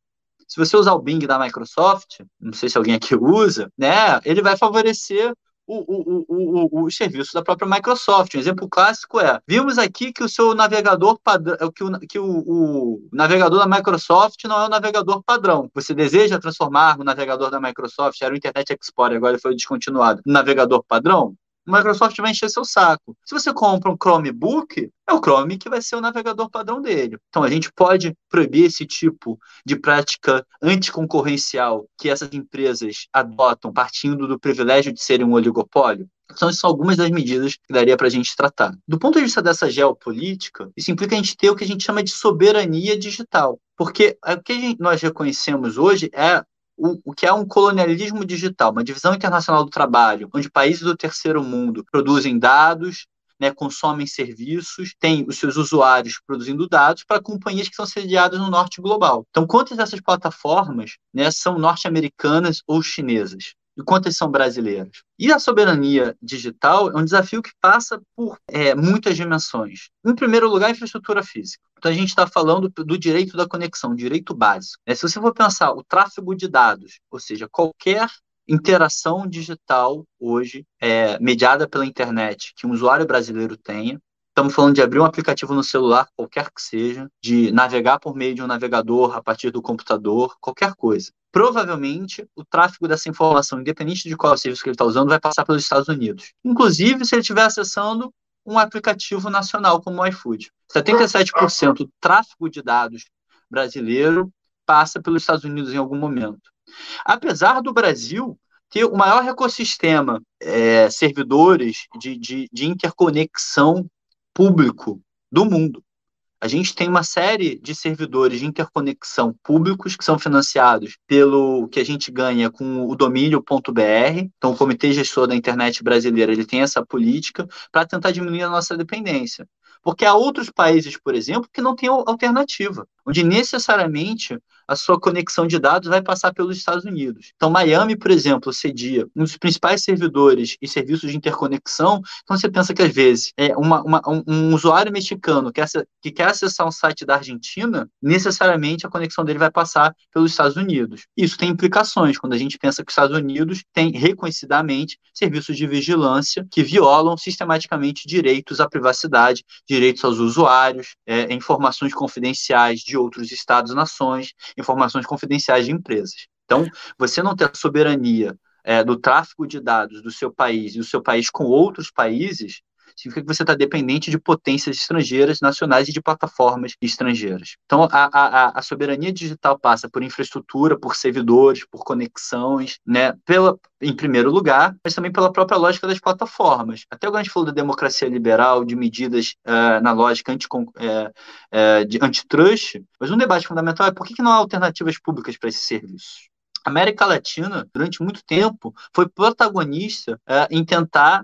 Se você usar o Bing da Microsoft, não sei se alguém aqui usa, né, ele vai favorecer o, o, o, o, serviço da própria Microsoft. Um exemplo clássico é: vimos aqui que o seu navegador padrão, que, o, que o, navegador da Microsoft não é o navegador padrão. Você deseja transformar o navegador da Microsoft, era o Internet Explorer, agora ele foi descontinuado, no navegador padrão? Microsoft vai encher seu saco. Se você compra um Chromebook, é o Chrome que vai ser o navegador padrão dele. Então a gente pode proibir esse tipo de prática anticoncorrencial que essas empresas adotam partindo do privilégio de serem um oligopólio? São algumas das medidas que daria para a gente tratar. Do ponto de vista dessa geopolítica, isso implica a gente ter o que a gente chama de soberania digital. Porque o que nós reconhecemos hoje é o, o que é um colonialismo digital, uma divisão internacional do trabalho, onde países do terceiro mundo produzem dados, né, consomem serviços, têm os seus usuários produzindo dados para companhias que são sediadas no norte global. Então, quantas dessas plataformas né, são norte-americanas ou chinesas? E quantas são brasileiras. E a soberania digital é um desafio que passa por é, muitas dimensões. Em primeiro lugar, a infraestrutura física. Então, a gente está falando do direito da conexão, direito básico. É, se você for pensar o tráfego de dados, ou seja, qualquer interação digital hoje, é, mediada pela internet, que um usuário brasileiro tenha, Estamos falando de abrir um aplicativo no celular, qualquer que seja, de navegar por meio de um navegador a partir do computador, qualquer coisa. Provavelmente, o tráfego dessa informação, independente de qual serviço que ele está usando, vai passar pelos Estados Unidos. Inclusive, se ele estiver acessando um aplicativo nacional como o iFood. 77% do tráfego de dados brasileiro passa pelos Estados Unidos em algum momento. Apesar do Brasil ter o maior ecossistema é, servidores de, de, de interconexão público do mundo. A gente tem uma série de servidores de interconexão públicos que são financiados pelo que a gente ganha com o domínio.br. Então, o Comitê Gestor da Internet Brasileira ele tem essa política para tentar diminuir a nossa dependência. Porque há outros países, por exemplo, que não têm alternativa. Onde necessariamente a sua conexão de dados vai passar pelos Estados Unidos. Então, Miami, por exemplo, cedia um dos principais servidores e serviços de interconexão. Então, você pensa que, às vezes, é uma, uma, um, usuário mexicano que, que quer acessar um site da Argentina, necessariamente a conexão dele vai passar pelos Estados Unidos. Isso tem implicações quando a gente pensa que os Estados Unidos têm reconhecidamente serviços de vigilância que violam sistematicamente direitos à privacidade, direitos aos usuários, é, informações confidenciais de outros estados-nações, informações confidenciais de empresas. Então, você não ter soberania é, do tráfego de dados do seu país e o seu país com outros países significa que você está dependente de potências estrangeiras, nacionais e de plataformas estrangeiras. Então, a, a, a soberania digital passa por infraestrutura, por servidores, por conexões, né, pela, em primeiro lugar, mas também pela própria lógica das plataformas. Até agora a gente falou da democracia liberal, de medidas uh, na lógica anti, uh, uh, de antitrust, mas um debate fundamental é por que, que não há alternativas públicas para esses serviços? A América Latina, durante muito tempo, foi protagonista em tentar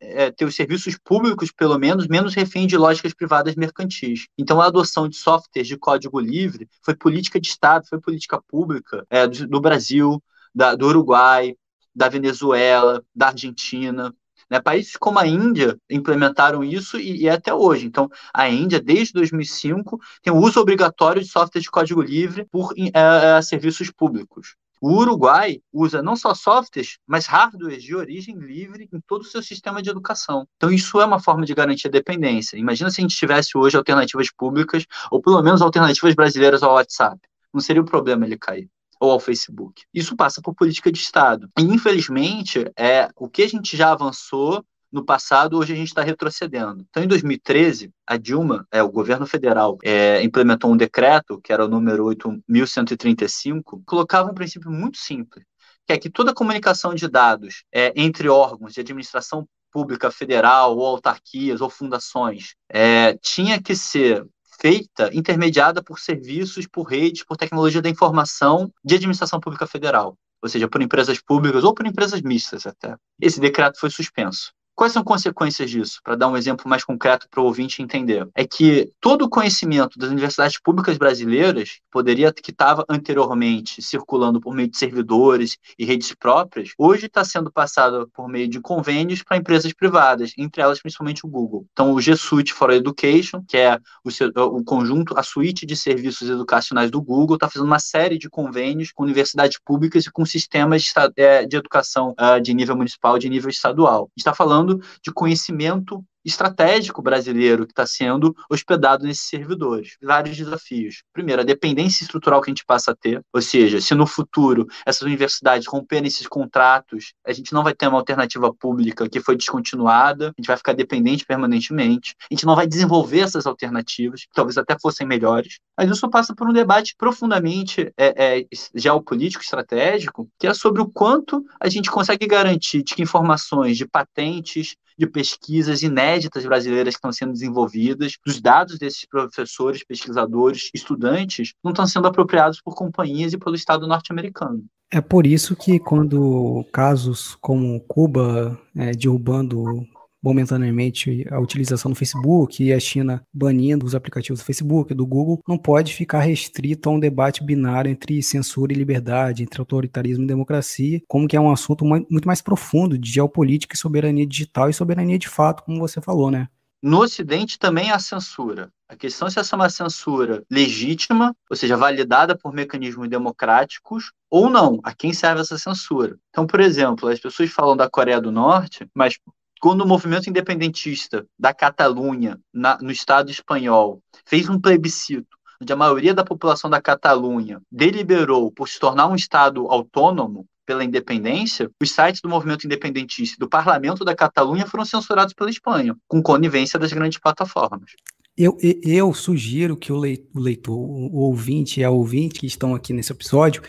é, ter os serviços públicos, pelo menos, menos refém de lógicas privadas mercantis. Então, a adoção de softwares de código livre foi política de Estado, foi política pública é, do, do, Brasil, da, do Uruguai, da Venezuela, da Argentina. Né? Países como a Índia implementaram isso e, e, é até hoje. Então, a Índia, desde 2005, tem o uso obrigatório de softwares de código livre por é, é serviços públicos. O Uruguai usa não só softwares, mas hardwares de origem livre em todo o seu sistema de educação. Então, isso é uma forma de garantir a dependência. Imagina se a gente tivesse hoje alternativas públicas, ou pelo menos alternativas brasileiras ao WhatsApp. Não seria o problema ele cair ou ao Facebook. Isso passa por política de Estado. E, infelizmente, é o que a gente já avançou no passado, hoje a gente está retrocedendo. Então, em 2013, a Dilma, é, o governo federal, é, implementou um decreto, que era o número 8.135, colocava um princípio muito simples, que é que toda comunicação de dados é, entre órgãos de administração pública federal, ou autarquias, ou fundações, é, tinha que ser feita, intermediada por serviços, por redes, por tecnologia da informação de administração pública federal, ou seja, por empresas públicas ou por empresas mistas até. Esse decreto foi suspenso. Quais são consequências disso? Para dar um exemplo mais concreto para o ouvinte entender. É que todo o conhecimento das universidades públicas brasileiras, poderia que estava anteriormente circulando por meio de servidores e redes próprias, hoje está sendo passado por meio de convênios para empresas privadas, entre elas principalmente o Google. Então, o G Suite for Education, que é o, seu, o conjunto, a suíte de serviços educacionais do Google, está fazendo uma série de convênios com universidades públicas e com sistemas de, é, educação uh, de nível municipal, de nível estadual. está falando falando de conhecimento estratégico brasileiro que está sendo hospedado nesses servidores. Vários desafios. Primeiro, a dependência estrutural que a gente passa a ter, ou seja, se no futuro essas universidades romperem esses contratos, a gente não vai ter uma alternativa pública que foi descontinuada, a gente vai ficar dependente permanentemente, a gente não vai desenvolver essas alternativas, que talvez até fossem melhores. Mas isso passa por um debate profundamente é, é, geopolítico, estratégico, que é sobre o quanto a gente consegue garantir de que informações de patentes, de pesquisas inéditas brasileiras que estão sendo desenvolvidas, dos dados desses professores, pesquisadores, estudantes, não estão sendo apropriados por companhias e pelo Estado norte-americano. É por isso que quando casos como Cuba é, derrubando momentaneamente a utilização do Facebook e a China banindo os aplicativos do Facebook, do Google, não pode ficar restrito a um debate binário entre censura e liberdade, entre autoritarismo e democracia, como que é um assunto muito mais profundo de geopolítica e soberania digital e soberania de fato, como você falou, né? No Ocidente também há censura. A questão é se essa é uma censura legítima, ou seja, validada por mecanismos democráticos, ou não. A quem serve essa censura? Então, por exemplo, as pessoas falam da Coreia do Norte, mas quando o movimento independentista da Catalunha, na, no Estado espanhol, fez um plebiscito, onde a maioria da população da Catalunha deliberou por se tornar um Estado autônomo pela independência, os sites do movimento independentista e do parlamento da Catalunha foram censurados pela Espanha, com conivência das grandes plataformas. Eu, eu sugiro que o leitor, o ouvinte e a ouvinte que estão aqui nesse episódio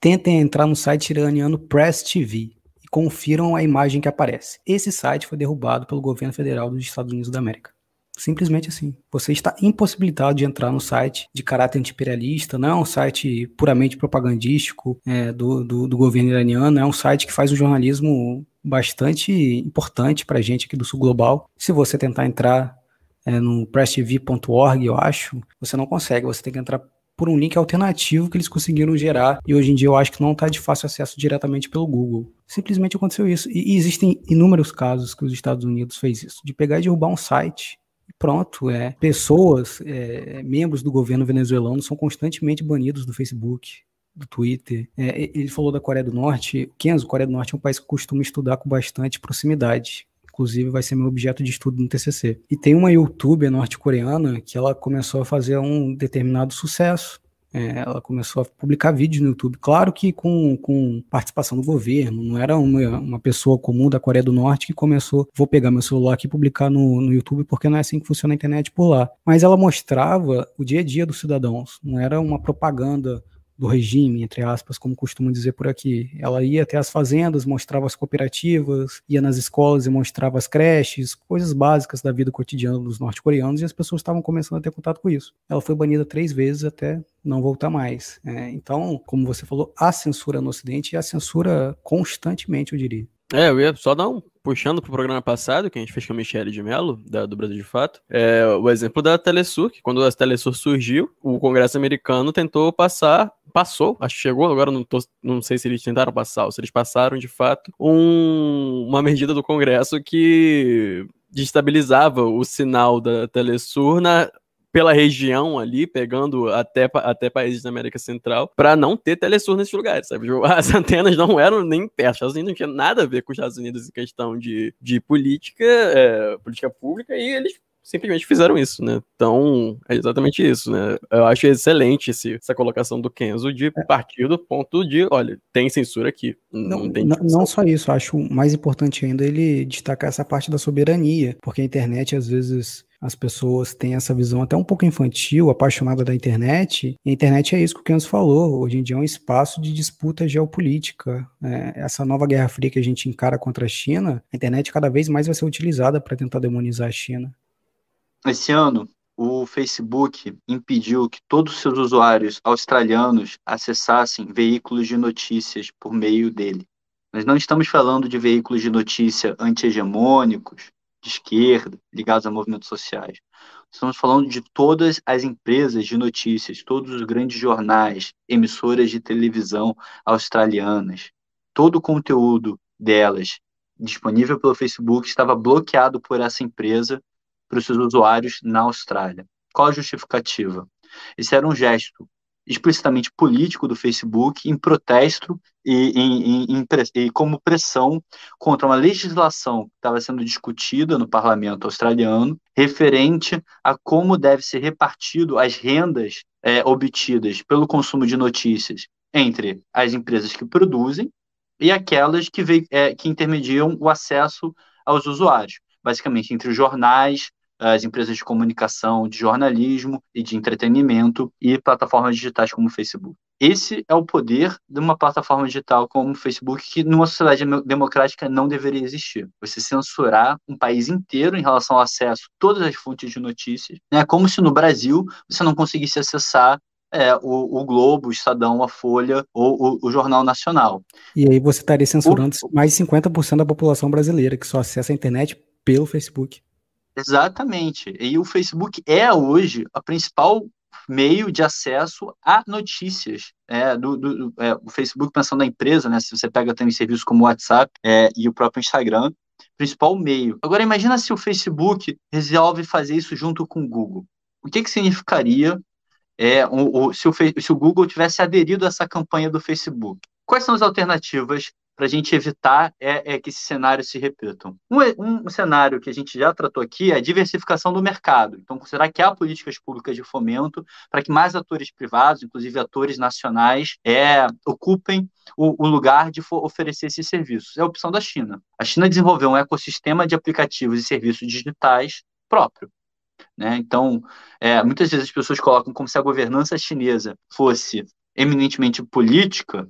tentem entrar no site iraniano Press TV confiram a imagem que aparece. Esse site foi derrubado pelo governo federal dos Estados Unidos da América. Simplesmente assim. Você está impossibilitado de entrar no site de caráter anti-imperialista, não é um site puramente propagandístico é, do, do, do, governo iraniano, é um site que faz um jornalismo bastante importante para a gente aqui do Sul Global. Se você tentar entrar é, no presstv.org, eu acho, você não consegue, você tem que entrar por um link alternativo que eles conseguiram gerar e hoje em dia eu acho que não está de fácil acesso diretamente pelo Google. Simplesmente aconteceu isso. E, e existem inúmeros casos que os Estados Unidos fez isso, de pegar e derrubar um site pronto, é. Pessoas, é, membros do governo venezuelano são constantemente banidos do Facebook, do Twitter. É, ele falou da Coreia do Norte. Kenzo, Coreia do Norte é um país que costuma estudar com bastante proximidade. Inclusive, vai ser meu objeto de estudo no TCC. E tem uma youtuber norte-coreana que ela começou a fazer um determinado sucesso. É, ela começou a publicar vídeos no YouTube, claro que com, com participação do governo, não era uma, uma pessoa comum da Coreia do Norte que começou, vou pegar meu celular aqui e publicar no, no YouTube, porque não é assim que funciona a internet por lá. Mas ela mostrava o dia a dia dos cidadãos, não era uma propaganda do regime, entre aspas, como costumam dizer por aqui. Ela ia até as fazendas, mostrava as cooperativas, ia nas escolas e mostrava as creches, coisas básicas da vida cotidiana dos norte-coreanos, e as pessoas estavam começando a ter contato com isso. Ela foi banida três vezes até não voltar mais. É, então, como você falou, a censura no Ocidente e a censura constantemente, eu diria. É, eu ia só dar um puxando pro programa passado, que a gente fez com a Michelle de Mello, da, do Brasil de Fato, é o exemplo da Telesur, que quando a Telesur surgiu, o Congresso americano tentou passar, passou, acho que chegou, agora não, tô, não sei se eles tentaram passar ou se eles passaram de fato, um, uma medida do Congresso que destabilizava o sinal da Telesur na, pela região ali, pegando até, até países da América Central, para não ter telesur nesses lugares, sabe? Tipo, as antenas não eram nem perto. Os Estados Unidos não tinha nada a ver com os Estados Unidos em questão de, de política, é, política pública, e eles simplesmente fizeram isso, né? Então, é exatamente isso, né? Eu acho excelente esse, essa colocação do Kenzo de é. partir do ponto de, olha, tem censura aqui. Não, não, tem não, não só isso, acho mais importante ainda ele destacar essa parte da soberania, porque a internet às vezes as pessoas têm essa visão até um pouco infantil, apaixonada da internet. E a internet é isso que o Kenzo falou. Hoje em dia é um espaço de disputa geopolítica. É, essa nova guerra fria que a gente encara contra a China, a internet cada vez mais vai ser utilizada para tentar demonizar a China. Esse ano, o Facebook impediu que todos os seus usuários australianos acessassem veículos de notícias por meio dele. Nós não estamos falando de veículos de notícia anti-hegemônicos, de esquerda, ligados a movimentos sociais. Estamos falando de todas as empresas de notícias, todos os grandes jornais, emissoras de televisão australianas. Todo o conteúdo delas disponível pelo Facebook estava bloqueado por essa empresa para os seus usuários na Austrália. Qual a justificativa? Esse era um gesto explicitamente político do Facebook em protesto e, em, em, e, como pressão contra uma legislação que estava sendo discutida no parlamento australiano referente a como deve ser repartido as rendas é, obtidas pelo consumo de notícias entre as empresas que produzem e aquelas que, é, que intermediam o acesso aos usuários, basicamente entre os jornais, as empresas de comunicação, de jornalismo e de entretenimento e plataformas digitais como o Facebook. Esse é o poder de uma plataforma digital como o Facebook, que numa sociedade democrática não deveria existir. Você censurar um país inteiro em relação ao acesso a todas as fontes de notícias, é né? como se no Brasil você não conseguisse acessar é, o, o, Globo, o Estadão, a Folha ou o, o, Jornal Nacional. E aí você estaria censurando o... mais de 50% da população brasileira que só acessa a internet pelo Facebook. Exatamente. E o Facebook é hoje a principal meio de acesso a notícias. É, do, do é, o Facebook, pensando na empresa, né, se você pega também serviços como o WhatsApp é, e o próprio Instagram, principal meio. Agora, imagina se o Facebook resolve fazer isso junto com o Google. O que, que significaria é, o, o, se, o, se o Google tivesse aderido a essa campanha do Facebook? Quais são as alternativas para a gente evitar é, é, que esses cenários se repitam. Um, um, cenário que a gente já tratou aqui é a diversificação do mercado. Então, será que há políticas públicas de fomento para que mais atores privados, inclusive atores nacionais, é, ocupem o, o lugar de oferecer esses serviços? É a opção da China. A China desenvolveu um ecossistema de aplicativos e serviços digitais próprio. Né? Então, é, muitas vezes as pessoas colocam como se a governança chinesa fosse eminentemente política,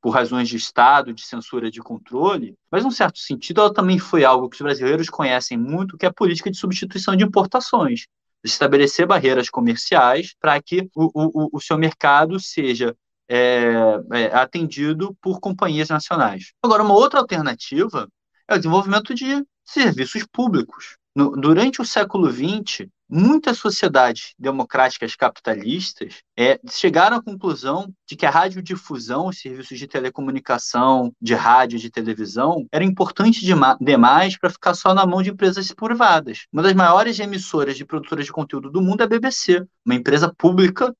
por razões de Estado, de censura, de controle, mas, num certo sentido, ela também foi algo que os brasileiros conhecem muito, que é a política de substituição de importações. Estabelecer barreiras comerciais para que o, o, o seu mercado seja é, é, atendido por companhias nacionais. Agora, uma outra alternativa é o desenvolvimento de serviços públicos. No, durante o século XX, muitas sociedades democráticas capitalistas é, chegaram à conclusão de que a radiodifusão, os serviços de telecomunicação, de rádio, de televisão, era importante demais para ficar só na mão de empresas privadas. Uma das maiores emissoras de produtoras de conteúdo do mundo é a BBC, uma empresa pública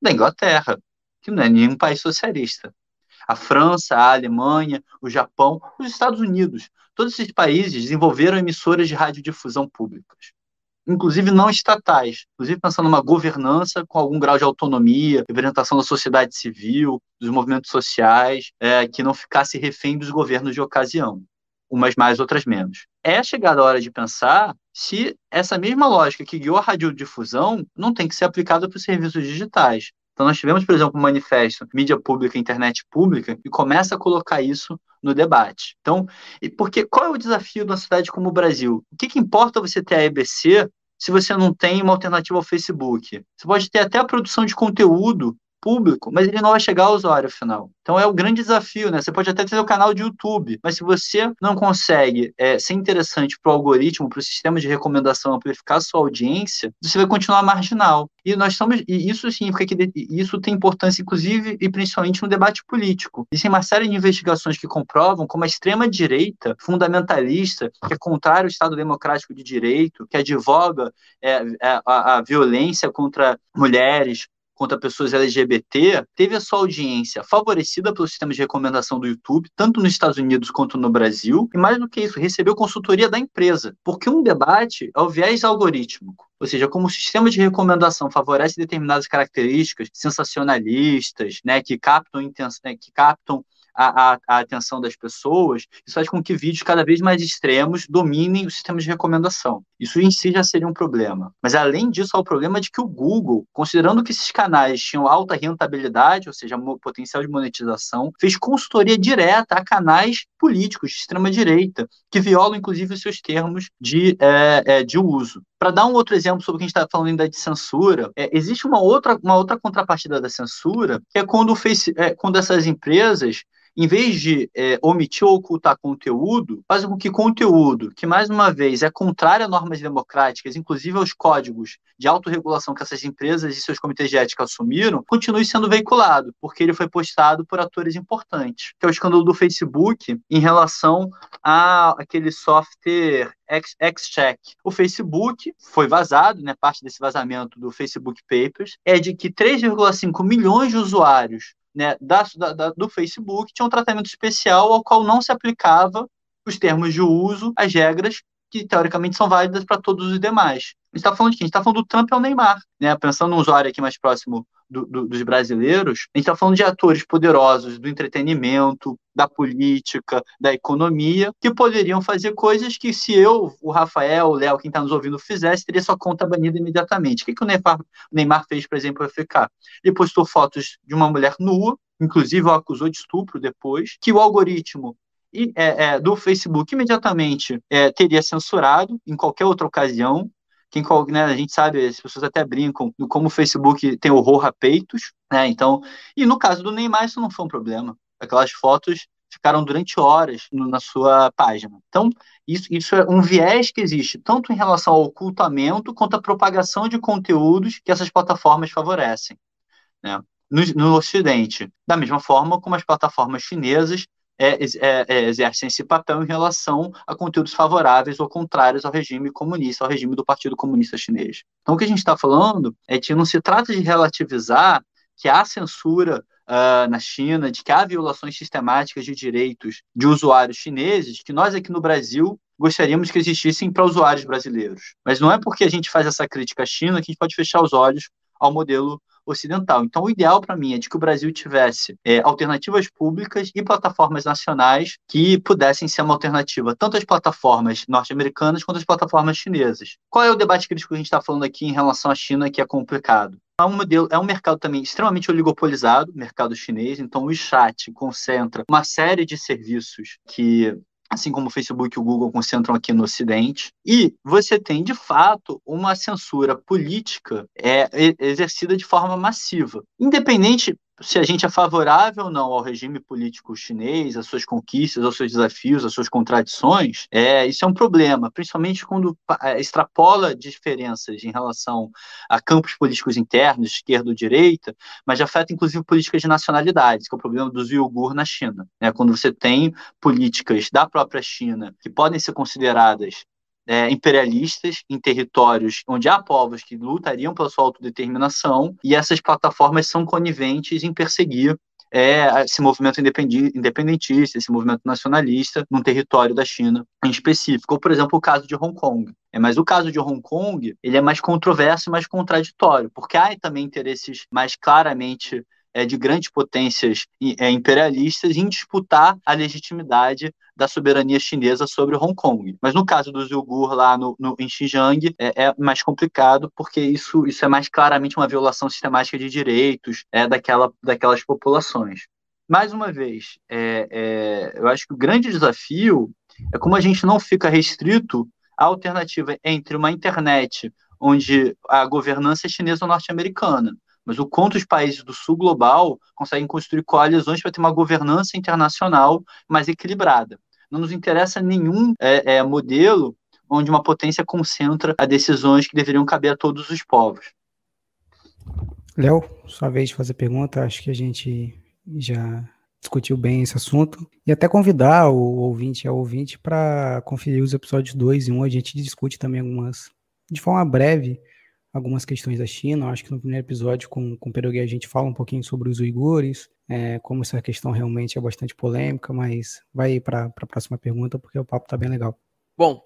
da Inglaterra, que não é nenhum país socialista. A França, a Alemanha, o Japão, os Estados Unidos, todos esses países desenvolveram emissoras de radiodifusão públicas inclusive não estatais, inclusive pensando numa governança com algum grau de autonomia, representação da sociedade civil, dos movimentos sociais, é, que não ficasse refém dos governos de ocasião, umas mais, outras menos. É chegada a hora de pensar se essa mesma lógica que guiou a radiodifusão não tem que ser aplicada para os serviços digitais. Então, nós tivemos, por exemplo, um manifesto mídia pública, internet pública, e começa a colocar isso no debate. Então, porque qual é o desafio de uma cidade como o Brasil? O que, que importa você ter a EBC se você não tem uma alternativa ao Facebook? Você pode ter até a produção de conteúdo público, mas ele não vai chegar ao usuário final. Então é o grande desafio, né? Você pode até ter o canal de YouTube, mas se você não consegue é, ser interessante para o algoritmo, para o sistema de recomendação amplificar sua audiência, você vai continuar marginal. E nós estamos, e isso significa que isso tem importância, inclusive e principalmente no debate político. Existem uma série de investigações que comprovam como a extrema direita fundamentalista, que é contrário ao Estado democrático de direito, que advoga é, é a, a violência contra mulheres, contra pessoas LGBT teve a sua audiência favorecida pelo sistema de recomendação do YouTube, tanto nos Estados Unidos quanto no Brasil, e mais do que isso, recebeu consultoria da empresa, porque um debate é o viés algorítmico. Ou seja, como o sistema de recomendação favorece determinadas características sensacionalistas, né, que captam, né, que captam a, a, a, atenção das pessoas, isso faz com que vídeos cada vez mais extremos dominem o sistema de recomendação. Isso em si já seria um problema. Mas além disso, há o problema de que o Google, considerando que esses canais tinham alta rentabilidade, ou seja, potencial de monetização, fez consultoria direta a canais políticos de extrema-direita, que violam inclusive os seus termos de, é, é, de uso. Para dar um outro exemplo sobre o que a gente está falando ainda de censura, é, existe uma outra, uma outra contrapartida da censura, que é quando, o é, quando essas empresas em vez de é, omitir ou ocultar conteúdo, faz com que conteúdo, que mais uma vez é contrário a normas democráticas, inclusive aos códigos de autorregulação que essas empresas e seus comitês de ética assumiram, continue sendo veiculado, porque ele foi postado por atores importantes, que é o escândalo do Facebook em relação a aquele software X-Check. O Facebook foi vazado, né, parte desse vazamento do Facebook Papers é de que 3,5 milhões de usuários né, da, da, do Facebook tinha um tratamento especial ao qual não se aplicava os termos de uso, as regras que teoricamente são válidas para todos os demais. A gente está falando de quem? A gente está falando do Trump ao Neymar, né? Pensando no usuário aqui mais próximo do, do, dos brasileiros, a gente está falando de atores poderosos do entretenimento, da política, da economia, que poderiam fazer coisas que se eu, o Rafael, o Léo, quem está nos ouvindo, fizesse, teria sua conta banida imediatamente. O que, que o, Neymar, o Neymar fez, por exemplo, para ficar? Ele postou fotos de uma mulher nua, inclusive o acusou de estupro depois, que o algoritmo é, é, do Facebook imediatamente é, teria censurado em qualquer outra ocasião. Né, a gente sabe, as pessoas até brincam como o Facebook tem horror a peitos, né? Então, e no caso do Neymar isso não foi um problema. Aquelas fotos ficaram durante horas no, na sua página. Então, isso, isso é um viés que existe tanto em relação ao ocultamento quanto à propagação de conteúdos que essas plataformas favorecem, né? no, no Ocidente. Da mesma forma como as plataformas chinesas é, é, é, exercem esse papel em relação a conteúdos favoráveis ou contrários ao regime comunista, ao regime do Partido Comunista Chinês. Então, o que a gente está falando é que não se trata de relativizar que há censura uh, na China, de que há violações sistemáticas de direitos de usuários chineses, que nós aqui no Brasil gostaríamos que existissem para usuários brasileiros. Mas não é porque a gente faz essa crítica à China que a gente pode fechar os olhos ao modelo ocidental. Então, o ideal para mim é de que o Brasil tivesse é, alternativas públicas e plataformas nacionais que pudessem ser uma alternativa tanto às plataformas norte-americanas quanto às plataformas chinesas. Qual é o debate crítico que a gente está falando aqui em relação à China, que é complicado? É um modelo, é um mercado também extremamente oligopolizado, mercado chinês, então o chat concentra uma série de serviços que assim como o Facebook e o Google concentram aqui no Ocidente. E você tem, de fato, uma censura política é, exercida de forma massiva. Independente, se a gente é favorável ou não ao regime político chinês, às suas conquistas, aos seus desafios, às suas contradições, é, isso é um problema, principalmente quando é, extrapola diferenças em relação a campos políticos internos, esquerda ou direita, mas afeta inclusive políticas de nacionalidades, que é o problema dos Uyghur na China. Né? Quando você tem políticas da própria China que podem ser consideradas é, imperialistas em territórios onde há povos que lutariam pela sua autodeterminação, e essas plataformas são coniventes em perseguir é, esse movimento independentista, esse movimento nacionalista num território da China em específico, ou por exemplo o caso de Hong Kong. É, mas o caso de Hong Kong ele é mais controverso e mais contraditório, porque há também interesses mais claramente é, de grandes potências é, imperialistas em disputar a legitimidade da soberania chinesa sobre Hong Kong. Mas no caso dos Uyghur lá no, no, em Xinjiang é, é, mais complicado porque isso, isso é mais claramente uma violação sistemática de direitos é, daquela, daquelas populações. Mais uma vez, é, é, eu acho que o grande desafio é como a gente não fica restrito à alternativa entre uma internet onde a governança é chinesa ou norte-americana mas o quanto os países do sul global conseguem construir coalizões para ter uma governança internacional mais equilibrada. Não nos interessa nenhum é, é, modelo onde uma potência concentra as decisões que deveriam caber a todos os povos. Léo, sua vez de fazer pergunta, acho que a gente já discutiu bem esse assunto. E até convidar o ouvinte e a ouvinte para conferir os episódios 2 e 1. Um, a gente discute também algumas, de forma breve, algumas questões da China. Eu acho que no primeiro episódio com, com o Peroguê a gente fala um pouquinho sobre os uigures, é, como essa questão realmente é bastante polêmica, mas vai para a próxima pergunta porque o papo está bem legal. Bom,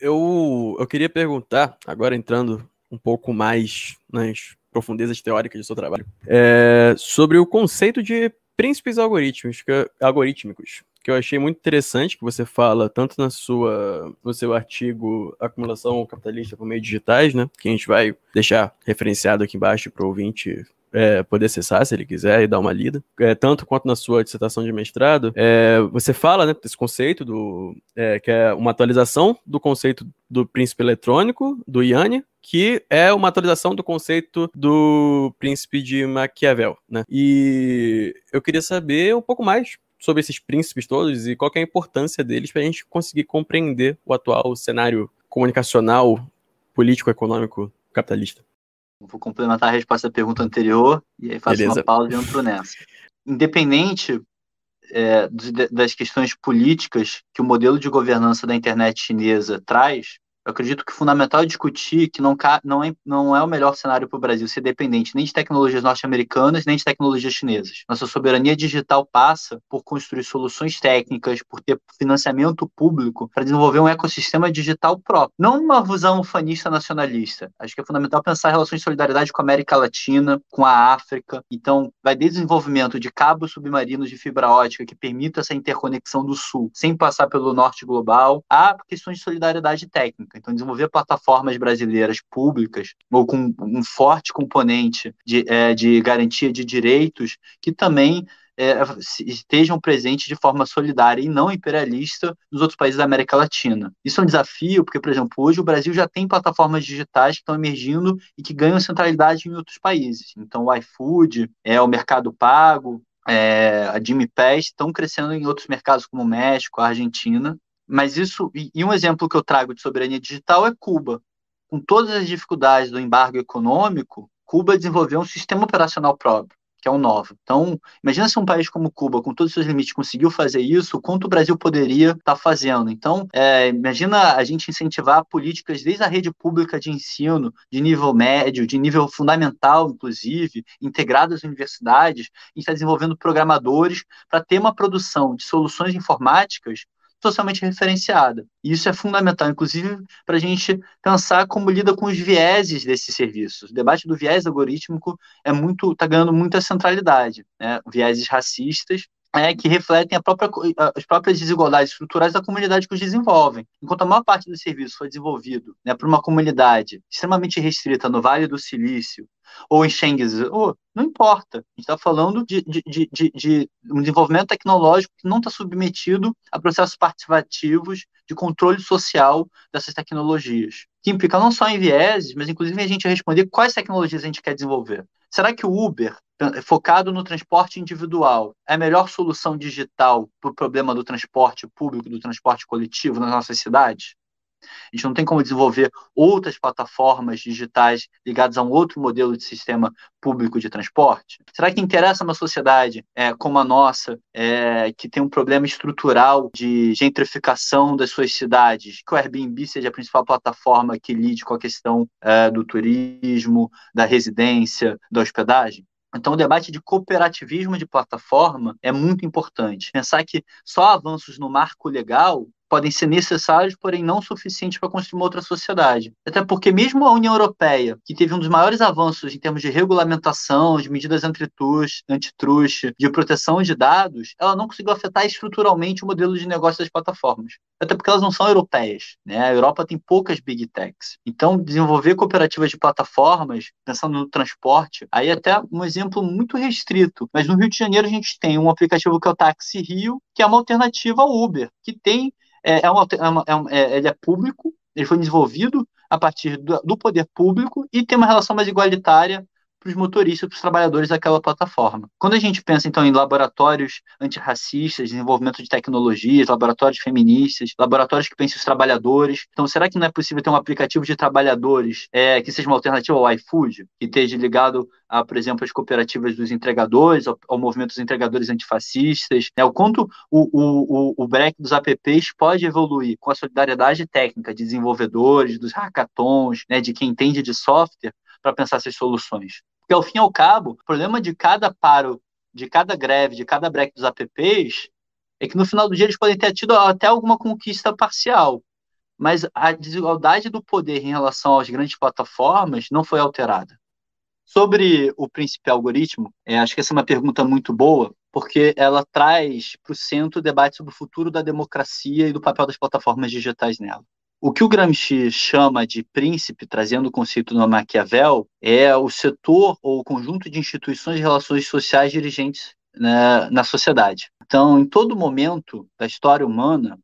eu, eu queria perguntar, agora entrando um pouco mais nas profundezas teóricas do seu trabalho, é, sobre o conceito de príncipes algorítmicos, algorítmicos que eu achei muito interessante que você fala tanto na sua no seu artigo Acumulação Capitalista por Meios Digitais, né? Que a gente vai deixar referenciado aqui embaixo para o ouvinte é, poder acessar se ele quiser e dar uma lida. É, tanto quanto na sua dissertação de mestrado, é, você fala né, desse conceito do é, que é uma atualização do conceito do príncipe eletrônico, do Yanni, que é uma atualização do conceito do príncipe de Maquiavel, né? E eu queria saber um pouco mais sobre esses príncipes todos e qual é a importância deles para a gente conseguir compreender o atual cenário comunicacional, político, econômico, capitalista. Vou complementar a resposta à pergunta anterior e aí faço Beleza. uma pausa e entro nessa. Independente é, das questões políticas que o modelo de governança da internet chinesa traz, eu acredito que o fundamental é discutir que não, não, é, não é o melhor cenário para o Brasil ser dependente nem de tecnologias norte-americanas, nem de tecnologias chinesas. Nossa soberania digital passa por construir soluções técnicas, por ter financiamento público para desenvolver um ecossistema digital próprio. Não uma visão ufanista nacionalista. Acho que é fundamental pensar relações de solidariedade com a América Latina, com a África. Então, vai desde desenvolvimento de cabos submarinos de fibra ótica que permita essa interconexão do Sul, sem passar pelo norte global, a questões de solidariedade técnica. Então, desenvolver plataformas brasileiras públicas ou com um forte componente de, é, de garantia de direitos que também é, estejam presentes de forma solidária e não imperialista nos outros países da América Latina. Isso é um desafio, porque, por exemplo, hoje o Brasil já tem plataformas digitais que estão emergindo e que ganham centralidade em outros países. Então, o iFood, é, o Mercado Pago, é, a Jimmy estão crescendo em outros mercados como o México, a Argentina, mas isso, e um exemplo que eu trago de soberania digital é Cuba. Com todas as dificuldades do embargo econômico, Cuba desenvolveu um sistema operacional próprio, que é o Nova. Então, imagina se um país como Cuba, com todos os seus limites, conseguiu fazer isso, quanto o Brasil poderia estar tá fazendo. Então, é, imagina a gente incentivar políticas desde a rede pública de ensino, de nível médio, de nível fundamental, inclusive, integradas às universidades, e está desenvolvendo programadores para ter uma produção de soluções informáticas socialmente referenciada. E isso é fundamental, inclusive, para a gente pensar como lida com os vieses desses serviços. O debate do viés algorítmico é muito, está ganhando muita centralidade, né? Vieses racistas, é, que refletem própria, as próprias desigualdades estruturais da comunidade que os desenvolvem. Enquanto a maior parte do serviço foi desenvolvido né, por uma comunidade extremamente restrita no Vale do Silício, ou em Shenzhen, não importa. A gente está falando de, de, de, de, um desenvolvimento tecnológico que não está submetido a processos participativos de controle social dessas tecnologias, que implica não só em vieses, mas inclusive a gente responder quais tecnologias a gente quer desenvolver. Será que o Uber focado no transporte individual, é a melhor solução digital para o problema do transporte público, do transporte coletivo nas nossas cidades? A gente não tem como desenvolver outras plataformas digitais ligadas a um outro modelo de sistema público de transporte? Será que interessa uma sociedade é, como a nossa, é, que tem um problema estrutural de gentrificação das suas cidades, que o Airbnb seja a principal plataforma que lide com a questão é, do turismo, da residência, da hospedagem? Então, o debate de cooperativismo de plataforma é muito importante. Pensar que só avanços no marco legal podem ser necessários, porém não suficientes para construir uma outra sociedade. Até porque mesmo a União Europeia, que teve um dos maiores avanços em termos de regulamentação, de medidas antitruste, de proteção de dados, ela não conseguiu afetar estruturalmente o modelo de negócio das plataformas. Até porque elas não são europeias. Né? A Europa tem poucas big techs. Então, desenvolver cooperativas de plataformas, pensando no transporte, aí até um exemplo muito restrito. Mas no Rio de Janeiro a gente tem um aplicativo que é o Taxi Rio, que é uma alternativa ao Uber, que tem é, é, uma, é, uma, é, um, é, ele é público, ele foi desenvolvido a partir do, do poder público e tem uma relação mais igualitária para os motoristas, para os trabalhadores daquela plataforma. Quando a gente pensa, então, em laboratórios antirracistas, desenvolvimento de tecnologias, laboratórios feministas, laboratórios que pensam os trabalhadores, então, será que não é possível ter um aplicativo de trabalhadores é, que seja uma alternativa ao iFood, que esteja ligado a, por exemplo, as cooperativas dos entregadores, ao, ao movimento dos entregadores antifascistas, né? o quanto o, o, o, o break dos apps pode evoluir com a solidariedade técnica de desenvolvedores, dos hackathons, né, de quem entende de software, para pensar essas soluções. Porque, ao fim e ao cabo, o problema de cada paro, de cada greve, de cada break dos apps, é que no final do dia eles podem ter tido até alguma conquista parcial. Mas a desigualdade do poder em relação às grandes plataformas não foi alterada. Sobre o príncipe algoritmo, é, acho que essa é uma pergunta muito boa, porque ela traz para o centro o debate sobre o futuro da democracia e do papel das plataformas digitais nela. O que o Gramsci chama de príncipe, trazendo o conceito do Maquiavel, é o setor ou o conjunto de instituições e relações sociais dirigentes né, na sociedade. Então, em todo momento da história humana,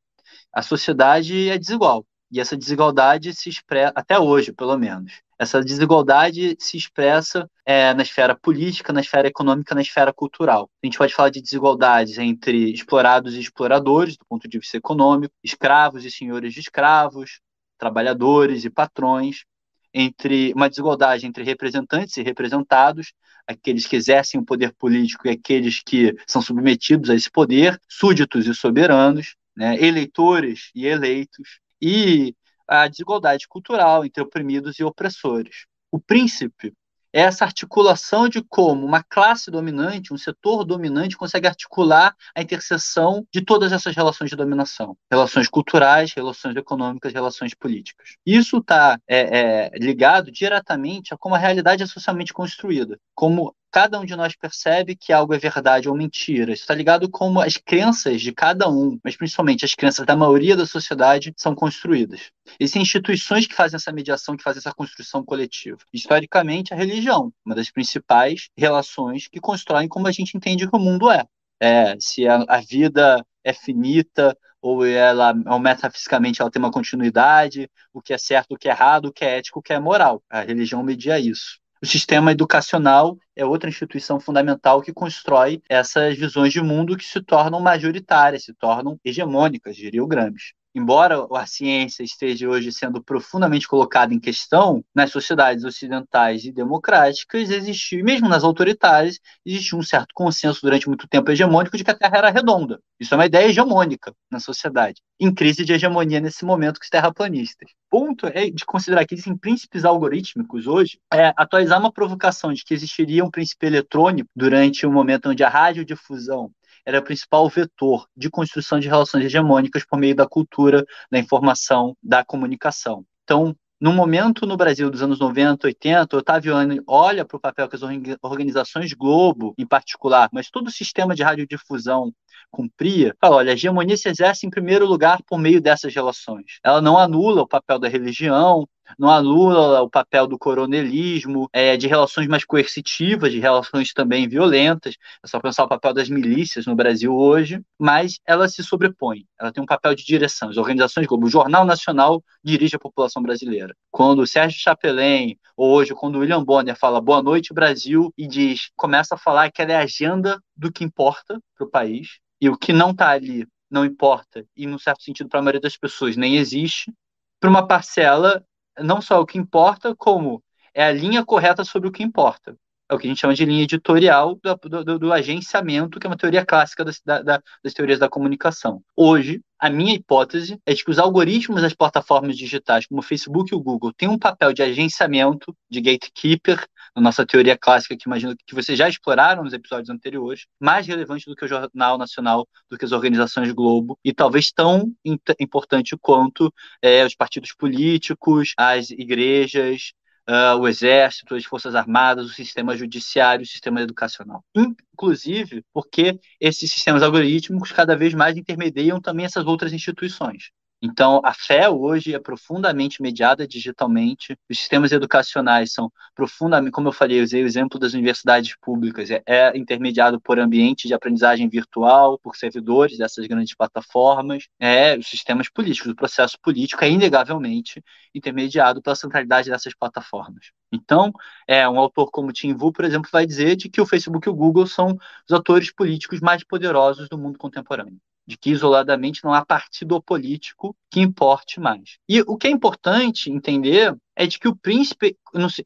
a sociedade é desigual. E essa desigualdade se expressa, até hoje, pelo menos, essa desigualdade se expressa é, na esfera política, na esfera econômica, na esfera cultural. A gente pode falar de desigualdades entre explorados e exploradores, do ponto de vista econômico, escravos e senhores de escravos, trabalhadores e patrões, entre uma desigualdade entre representantes e representados, aqueles que exercem o poder político e aqueles que são submetidos a esse poder, súditos e soberanos, né, eleitores e eleitos, e a desigualdade cultural entre oprimidos e opressores. O príncipe é essa articulação de como uma classe dominante, um setor dominante, consegue articular a interseção de todas essas relações de dominação: relações culturais, relações econômicas, relações políticas. Isso está é, é, ligado diretamente a como a realidade é socialmente construída, como cada um de nós percebe que algo é verdade ou mentira. Isso está ligado como as crenças de cada um, mas principalmente as crenças da maioria da sociedade, são construídas. Existem instituições que fazem essa mediação, que fazem essa construção coletiva. Historicamente, a religião, uma das principais relações que constroem como a gente entende que o mundo é. é se a, a vida é finita ou ela ou metafisicamente ela tem uma continuidade, o que é certo, o que é errado, o que é ético, o que é moral. A religião media isso. O sistema educacional é outra instituição fundamental que constrói essas visões de mundo que se tornam majoritárias, se tornam hegemônicas, diria o Gramsci embora a ciência esteja hoje sendo profundamente colocada em questão, nas sociedades ocidentais e democráticas existiu, mesmo nas autoritárias, existiu um certo consenso durante muito tempo hegemônico de que a Terra era redonda. Isso é uma ideia hegemônica na sociedade, em crise de hegemonia nesse momento com os terraplanistas. Ponto é de considerar que existem príncipes algorítmicos hoje, é atualizar uma provocação de que existiria um príncipe eletrônico durante o um momento onde a radiodifusão era o principal vetor de construção de relações hegemônicas por meio da cultura, da informação, da comunicação. Então, no momento no Brasil dos anos 90, 80, Otaviani olha para o papel que as organizações Globo, em particular, mas todo o sistema de radiodifusão cumpria, fala, olha, a hegemonia se exerce em primeiro lugar por meio dessas relações. Ela não anula o papel da religião, não anula o papel do coronelismo, é, de relações mais coercitivas, de relações também violentas. É só pensar o papel das milícias no Brasil hoje, mas ela se sobrepõe. Ela tem um papel de direção. As organizações como o Jornal Nacional dirige a população brasileira. Quando o Sérgio Chapelain, ou hoje, quando o William Bonner fala Boa Noite Brasil e diz, começa a falar que ela é a agenda do que importa para o país, e o que não está ali não importa, e, num certo sentido, para a maioria das pessoas, nem existe, para uma parcela, não só o que importa, como é a linha correta sobre o que importa. É o que a gente chama de linha editorial do, do, do agenciamento, que é uma teoria clássica das, da, das teorias da comunicação. Hoje, a minha hipótese é de que os algoritmos das plataformas digitais, como o Facebook e o Google, têm um papel de agenciamento, de gatekeeper, na nossa teoria clássica, que imagino que vocês já exploraram nos episódios anteriores, mais relevante do que o Jornal Nacional, do que as organizações Globo, e talvez tão importante quanto é, os partidos políticos, as igrejas, uh, o Exército, as Forças Armadas, o sistema judiciário, o sistema educacional. Inclusive porque esses sistemas algorítmicos cada vez mais intermediam também essas outras instituições. Então, a fé hoje é profundamente mediada digitalmente. Os sistemas educacionais são profundamente, como eu falei, eu usei o exemplo das universidades públicas, é, é intermediado por ambientes de aprendizagem virtual, por servidores dessas grandes plataformas. É, os sistemas políticos, o processo político é inegavelmente intermediado pela centralidade dessas plataformas. Então, é, um autor como Tim Wu, por exemplo, vai dizer de que o Facebook e o Google são os atores políticos mais poderosos do mundo contemporâneo de que isoladamente não há partido político que importe mais. E o que é importante entender é de que o príncipe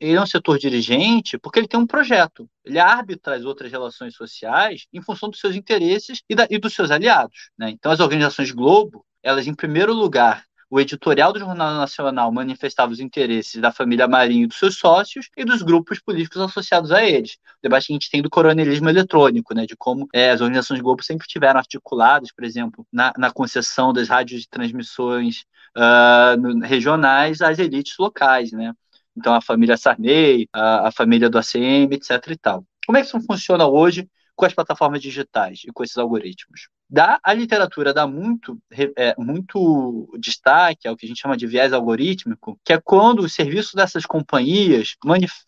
ele é um setor dirigente porque ele tem um projeto. Ele arbitra as outras relações sociais em função dos seus interesses e, da, e dos seus aliados. Né? Então, as organizações Globo, elas, em primeiro lugar, o editorial do Jornal Nacional manifestava os interesses da família Marinho e dos seus sócios e dos grupos políticos associados a eles. O debate que a gente tem do coronelismo eletrônico, né, de como é, as organizações Globo sempre tiveram articuladas, por exemplo, na, na concessão das rádios de transmissões uh, no, regionais às elites locais, né? Então, a família Sarney, a, a família do ACM, etc. e tal. Como é que isso funciona hoje com as plataformas digitais e com esses algoritmos? Dá, a literatura dá muito, é, muito destaque ao que a gente chama de viés algorítmico, que é quando os serviços dessas companhias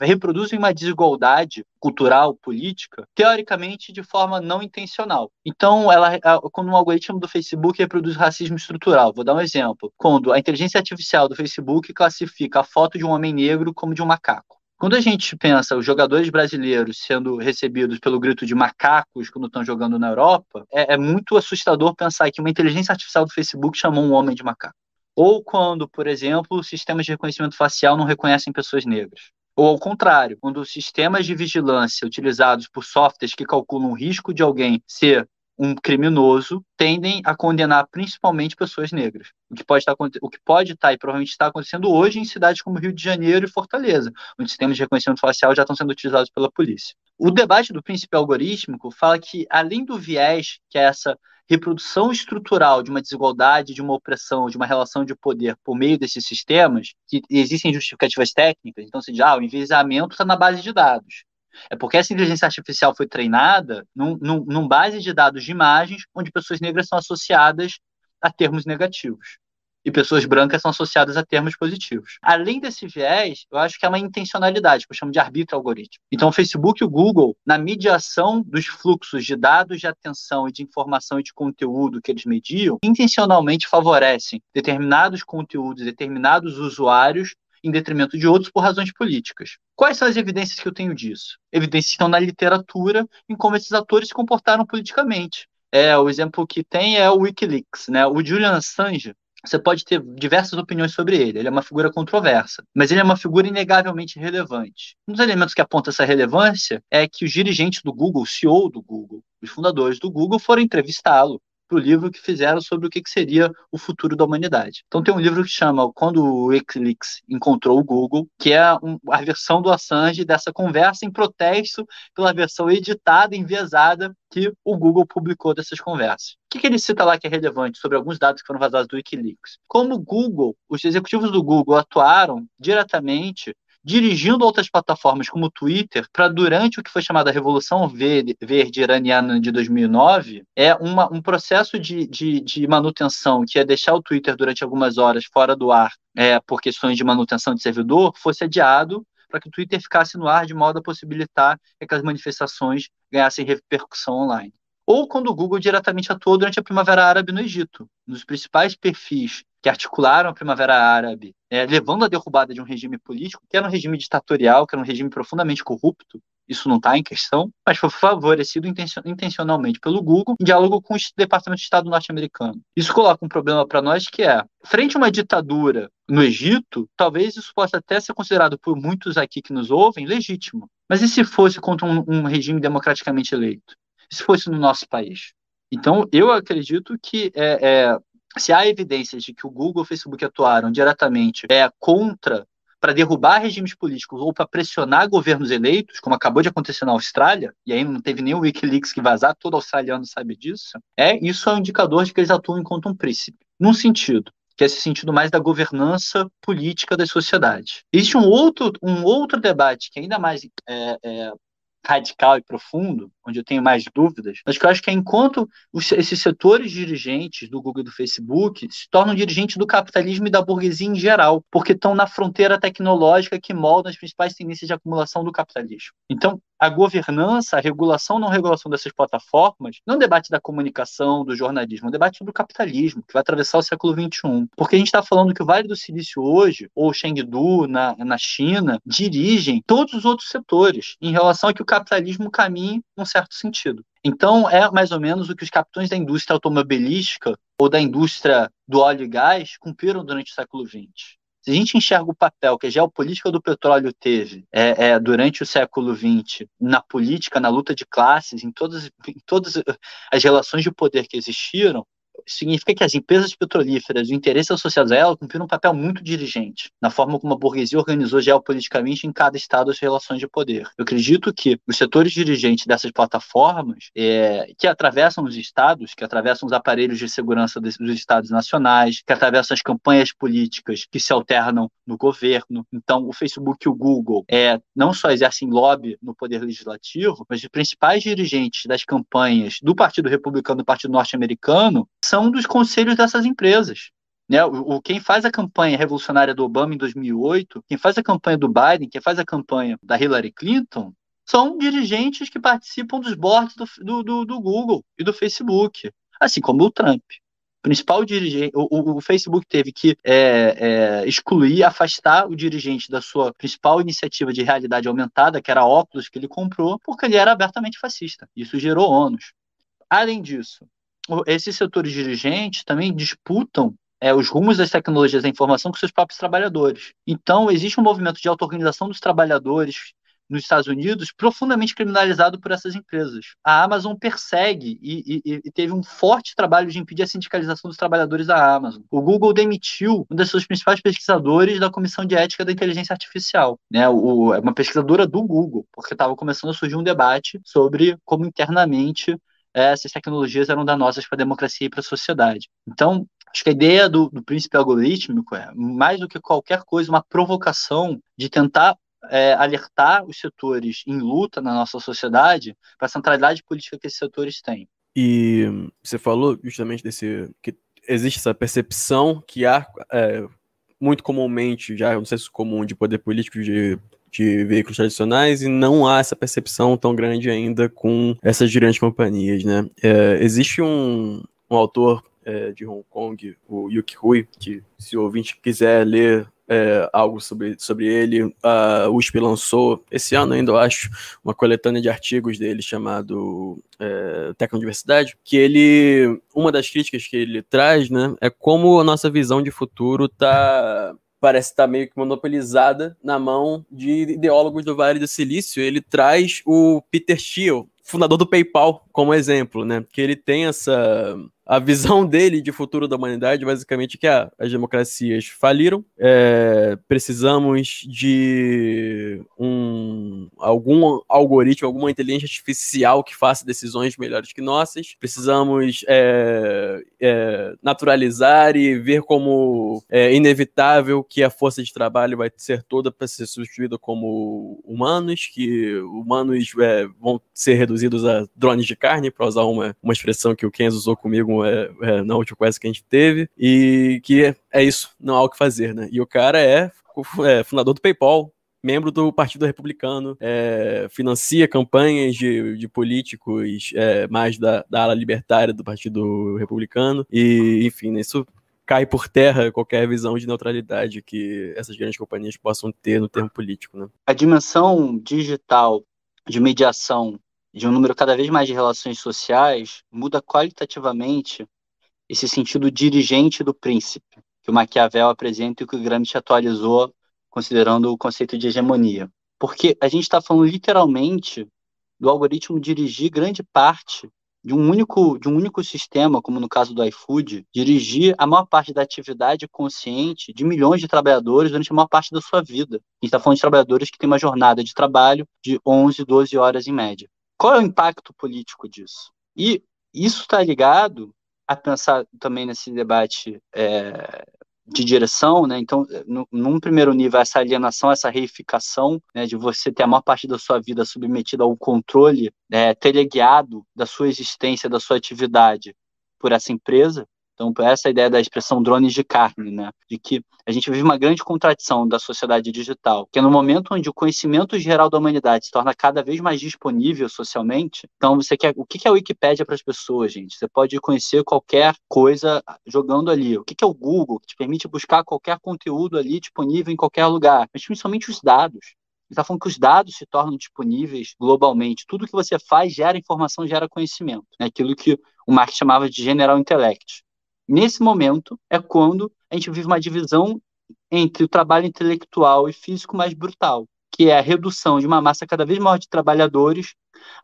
reproduzem uma desigualdade cultural, política, teoricamente de forma não intencional. Então, ela, quando um algoritmo do Facebook reproduz racismo estrutural, vou dar um exemplo. Quando a inteligência artificial do Facebook classifica a foto de um homem negro como de um macaco. Quando a gente pensa os jogadores brasileiros sendo recebidos pelo grito de macacos quando estão jogando na Europa, é, é muito assustador pensar que uma inteligência artificial do Facebook chamou um homem de macaco. Ou quando, por exemplo, sistemas de reconhecimento facial não reconhecem pessoas negras. Ou ao contrário, quando sistemas de vigilância utilizados por softwares que calculam o risco de alguém ser um criminoso tendem a condenar principalmente pessoas negras. O que pode estar, o que pode estar e provavelmente está acontecendo hoje em cidades como Rio de Janeiro e Fortaleza, onde sistemas de reconhecimento facial já estão sendo utilizados pela polícia. O debate do princípio algorítmico fala que, além do viés, que é essa reprodução estrutural de uma desigualdade, de uma opressão, de uma relação de poder por meio desses sistemas, que existem justificativas técnicas, então se diz, ah, o enviesamento está na base de dados. É porque essa inteligência artificial foi treinada num, num, num base de dados de imagens onde pessoas negras são associadas a termos negativos e pessoas brancas são associadas a termos positivos. Além desse viés, eu acho que é uma intencionalidade, que eu chamo de arbítrio algorítmico. Então, o Facebook e o Google, na mediação dos fluxos de dados de atenção e de informação e de conteúdo que eles mediam, intencionalmente favorecem determinados conteúdos, determinados usuários em detrimento de outros por razões políticas. Quais são as evidências que eu tenho disso? Evidências que estão na literatura em como esses atores se comportaram politicamente. É, o exemplo que tem é o Wikileaks, né? O Julian Assange, você pode ter diversas opiniões sobre ele. Ele é uma figura controversa, mas ele é uma figura inegavelmente relevante. Um dos elementos que aponta essa relevância é que os dirigentes do Google, o CEO do Google, os fundadores do Google, foram entrevistá-lo para o livro que fizeram sobre o que, que seria o futuro da humanidade. Então tem um livro que chama Quando o Wikileaks encontrou o Google, que é um, a versão do Assange dessa conversa em protesto pela versão editada, enviesada que o Google publicou dessas conversas. O que, que ele cita lá que é relevante sobre alguns dados que foram vazados do Wikileaks? Como o Google, os executivos do Google atuaram diretamente dirigindo outras plataformas como o Twitter para durante o que foi chamada Revolução Verde, Verde Iraniana de 2009, é uma, um processo de, de, de, manutenção que é deixar o Twitter durante algumas horas fora do ar é, por questões de manutenção de servidor, fosse adiado para que o Twitter ficasse no ar de modo a possibilitar que as manifestações ganhassem repercussão online ou quando o Google diretamente atuou durante a Primavera Árabe no Egito, nos principais perfis que articularam a Primavera Árabe, é, levando à derrubada de um regime político, que era um regime ditatorial, que era um regime profundamente corrupto, isso não está em questão, mas foi favorecido intencionalmente pelo Google em diálogo com o Departamento de Estado norte-americano. Isso coloca um problema para nós que é, frente a uma ditadura no Egito, talvez isso possa até ser considerado por muitos aqui que nos ouvem legítimo. Mas e se fosse contra um, um regime democraticamente eleito? Se fosse no nosso país. Então, eu acredito que é, é, se há evidências de que o Google e o Facebook atuaram diretamente é, contra, para derrubar regimes políticos ou para pressionar governos eleitos, como acabou de acontecer na Austrália, e aí não teve nem o Wikileaks que vazar, todo australiano sabe disso, é isso é um indicador de que eles atuam enquanto um príncipe. Num sentido, que é esse sentido mais da governança política das sociedades. Existe um outro, um outro debate que é ainda mais é, é, radical e profundo, onde eu tenho mais dúvidas, mas que eu acho que é enquanto os, esses setores dirigentes do Google e do Facebook se tornam dirigentes do capitalismo e da burguesia em geral, porque estão na fronteira tecnológica que molda as principais tendências de acumulação do capitalismo. Então, a governança, a regulação não regulação dessas plataformas, não é um debate da comunicação, do jornalismo, é um debate do capitalismo, que vai atravessar o século XXI. Porque a gente está falando que o Vale do Silício hoje, ou Chengdu na, na China, dirigem todos os outros setores em relação a que o capitalismo caminhe num certo sentido. Então, é mais ou menos o que os capitães da indústria automobilística ou da indústria do óleo e gás cumpriram durante o século XX. Se a gente enxerga o papel que a geopolítica do petróleo teve é, é, durante o século XX na política, na luta de classes, em todas, em todas as relações de poder que existiram, significa que as empresas petrolíferas, os interesses associados a ela, cumpriram um papel muito dirigente na forma como a burguesia organizou geopoliticamente em cada estado as relações de poder. Eu acredito que os setores dirigentes dessas plataformas, é, que atravessam os estados, que atravessam os aparelhos de segurança dos estados nacionais, que atravessam as campanhas políticas que se alternam no governo. Então, o Facebook e o Google é, não só exercem lobby no poder legislativo, mas os principais dirigentes das campanhas do Partido Republicano e do Partido Norte-Americano são dos conselhos dessas empresas. Né? O, o, quem faz a campanha revolucionária do Obama em 2008, quem faz a campanha do Biden, quem faz a campanha da Hillary Clinton, são dirigentes que participam dos boards do, do, do Google e do Facebook, assim como o Trump. Principal dirigente, o, o Facebook teve que é, é, excluir, afastar o dirigente da sua principal iniciativa de realidade aumentada, que era óculos que ele comprou, porque ele era abertamente fascista. Isso gerou ônus. Além disso, esses setores dirigentes também disputam é, os rumos das tecnologias da informação com seus próprios trabalhadores. Então, existe um movimento de auto-organização dos trabalhadores nos Estados Unidos profundamente criminalizado por essas empresas. A Amazon persegue e, e, e, teve um forte trabalho de impedir a sindicalização dos trabalhadores da Amazon. O Google demitiu um dos seus principais pesquisadores da Comissão de Ética da Inteligência Artificial, né? O, uma pesquisadora do Google, porque estava começando a surgir um debate sobre como internamente essas tecnologias eram danosas para a democracia e para a sociedade. Então, acho que a ideia do, do príncipe algorítmico é, mais do que qualquer coisa, uma provocação de tentar é, alertar os setores em luta na nossa sociedade para a centralidade política que esses setores têm. E você falou justamente desse que existe essa percepção que há é, muito comumente, já não sei se comum, de poder político de de veículos tradicionais e não há essa percepção tão grande ainda com essas grandes companhias, né? É, existe um, um autor é, de Hong Kong, o Yuki Hui, que se o ouvinte quiser ler é, algo sobre, sobre ele. A USP lançou, esse ano ainda, eu acho, uma coletânea de artigos dele chamado é, Tecnodiversidade, que ele, uma das críticas que ele traz, né, é como a nossa visão de futuro está parece estar tá meio que monopolizada na mão de ideólogos do Vale do Silício. Ele traz o Peter Thiel, fundador do PayPal, como exemplo, né? Que ele tem essa a visão dele de futuro da humanidade, basicamente, é que ah, as democracias faliram, é, precisamos de um, algum algoritmo, alguma inteligência artificial que faça decisões melhores que nossas, precisamos é, é, naturalizar e ver como é inevitável que a força de trabalho vai ser toda para ser substituída como humanos, que humanos é, vão ser reduzidos a drones de carne, para usar uma, uma expressão que o Kenzo usou comigo é, é, na última conversa que a gente teve, e que é, isso, não há o que fazer, né? E o cara é, é fundador do PayPal, membro do Partido Republicano, é, financia campanhas de, de políticos é, mais da, da, ala libertária do Partido Republicano, e enfim, isso cai por terra qualquer visão de neutralidade que essas grandes companhias possam ter no termo político. Né? A dimensão digital de mediação de um número cada vez mais de relações sociais muda qualitativamente esse sentido dirigente do príncipe que o Maquiavel apresenta e que o Gramsci atualizou considerando o conceito de hegemonia. Porque a gente está falando literalmente do algoritmo dirigir grande parte de um único de um único sistema, como no caso do iFood, dirigir a maior parte da atividade consciente de milhões de trabalhadores durante a maior parte da sua vida. A gente está falando de trabalhadores que têm uma jornada de trabalho de 11, 12 horas em média. Qual é o impacto político disso? E isso está ligado a pensar também nesse debate é, de direção, né? Então, no, num primeiro nível, essa alienação, essa reificação, né, de você ter a maior parte da sua vida submetida ao controle é, teleguiado da sua existência, da sua atividade por essa empresa, então, essa ideia da expressão drones de carne, né? De que a gente vive uma grande contradição da sociedade digital, que é no momento onde o conhecimento geral da humanidade se torna cada vez mais disponível socialmente. Então, você quer. O que é a Wikipédia para as pessoas, gente? Você pode conhecer qualquer coisa jogando ali. O que é o Google, que te permite buscar qualquer conteúdo ali disponível em qualquer lugar, mas principalmente os dados. Ele está falando que os dados se tornam disponíveis globalmente. Tudo que você faz gera informação, gera conhecimento. É aquilo que o Marx chamava de general intellect. Nesse momento é quando a gente vive uma divisão entre o trabalho intelectual e físico mais brutal, que é a redução de uma massa cada vez maior de trabalhadores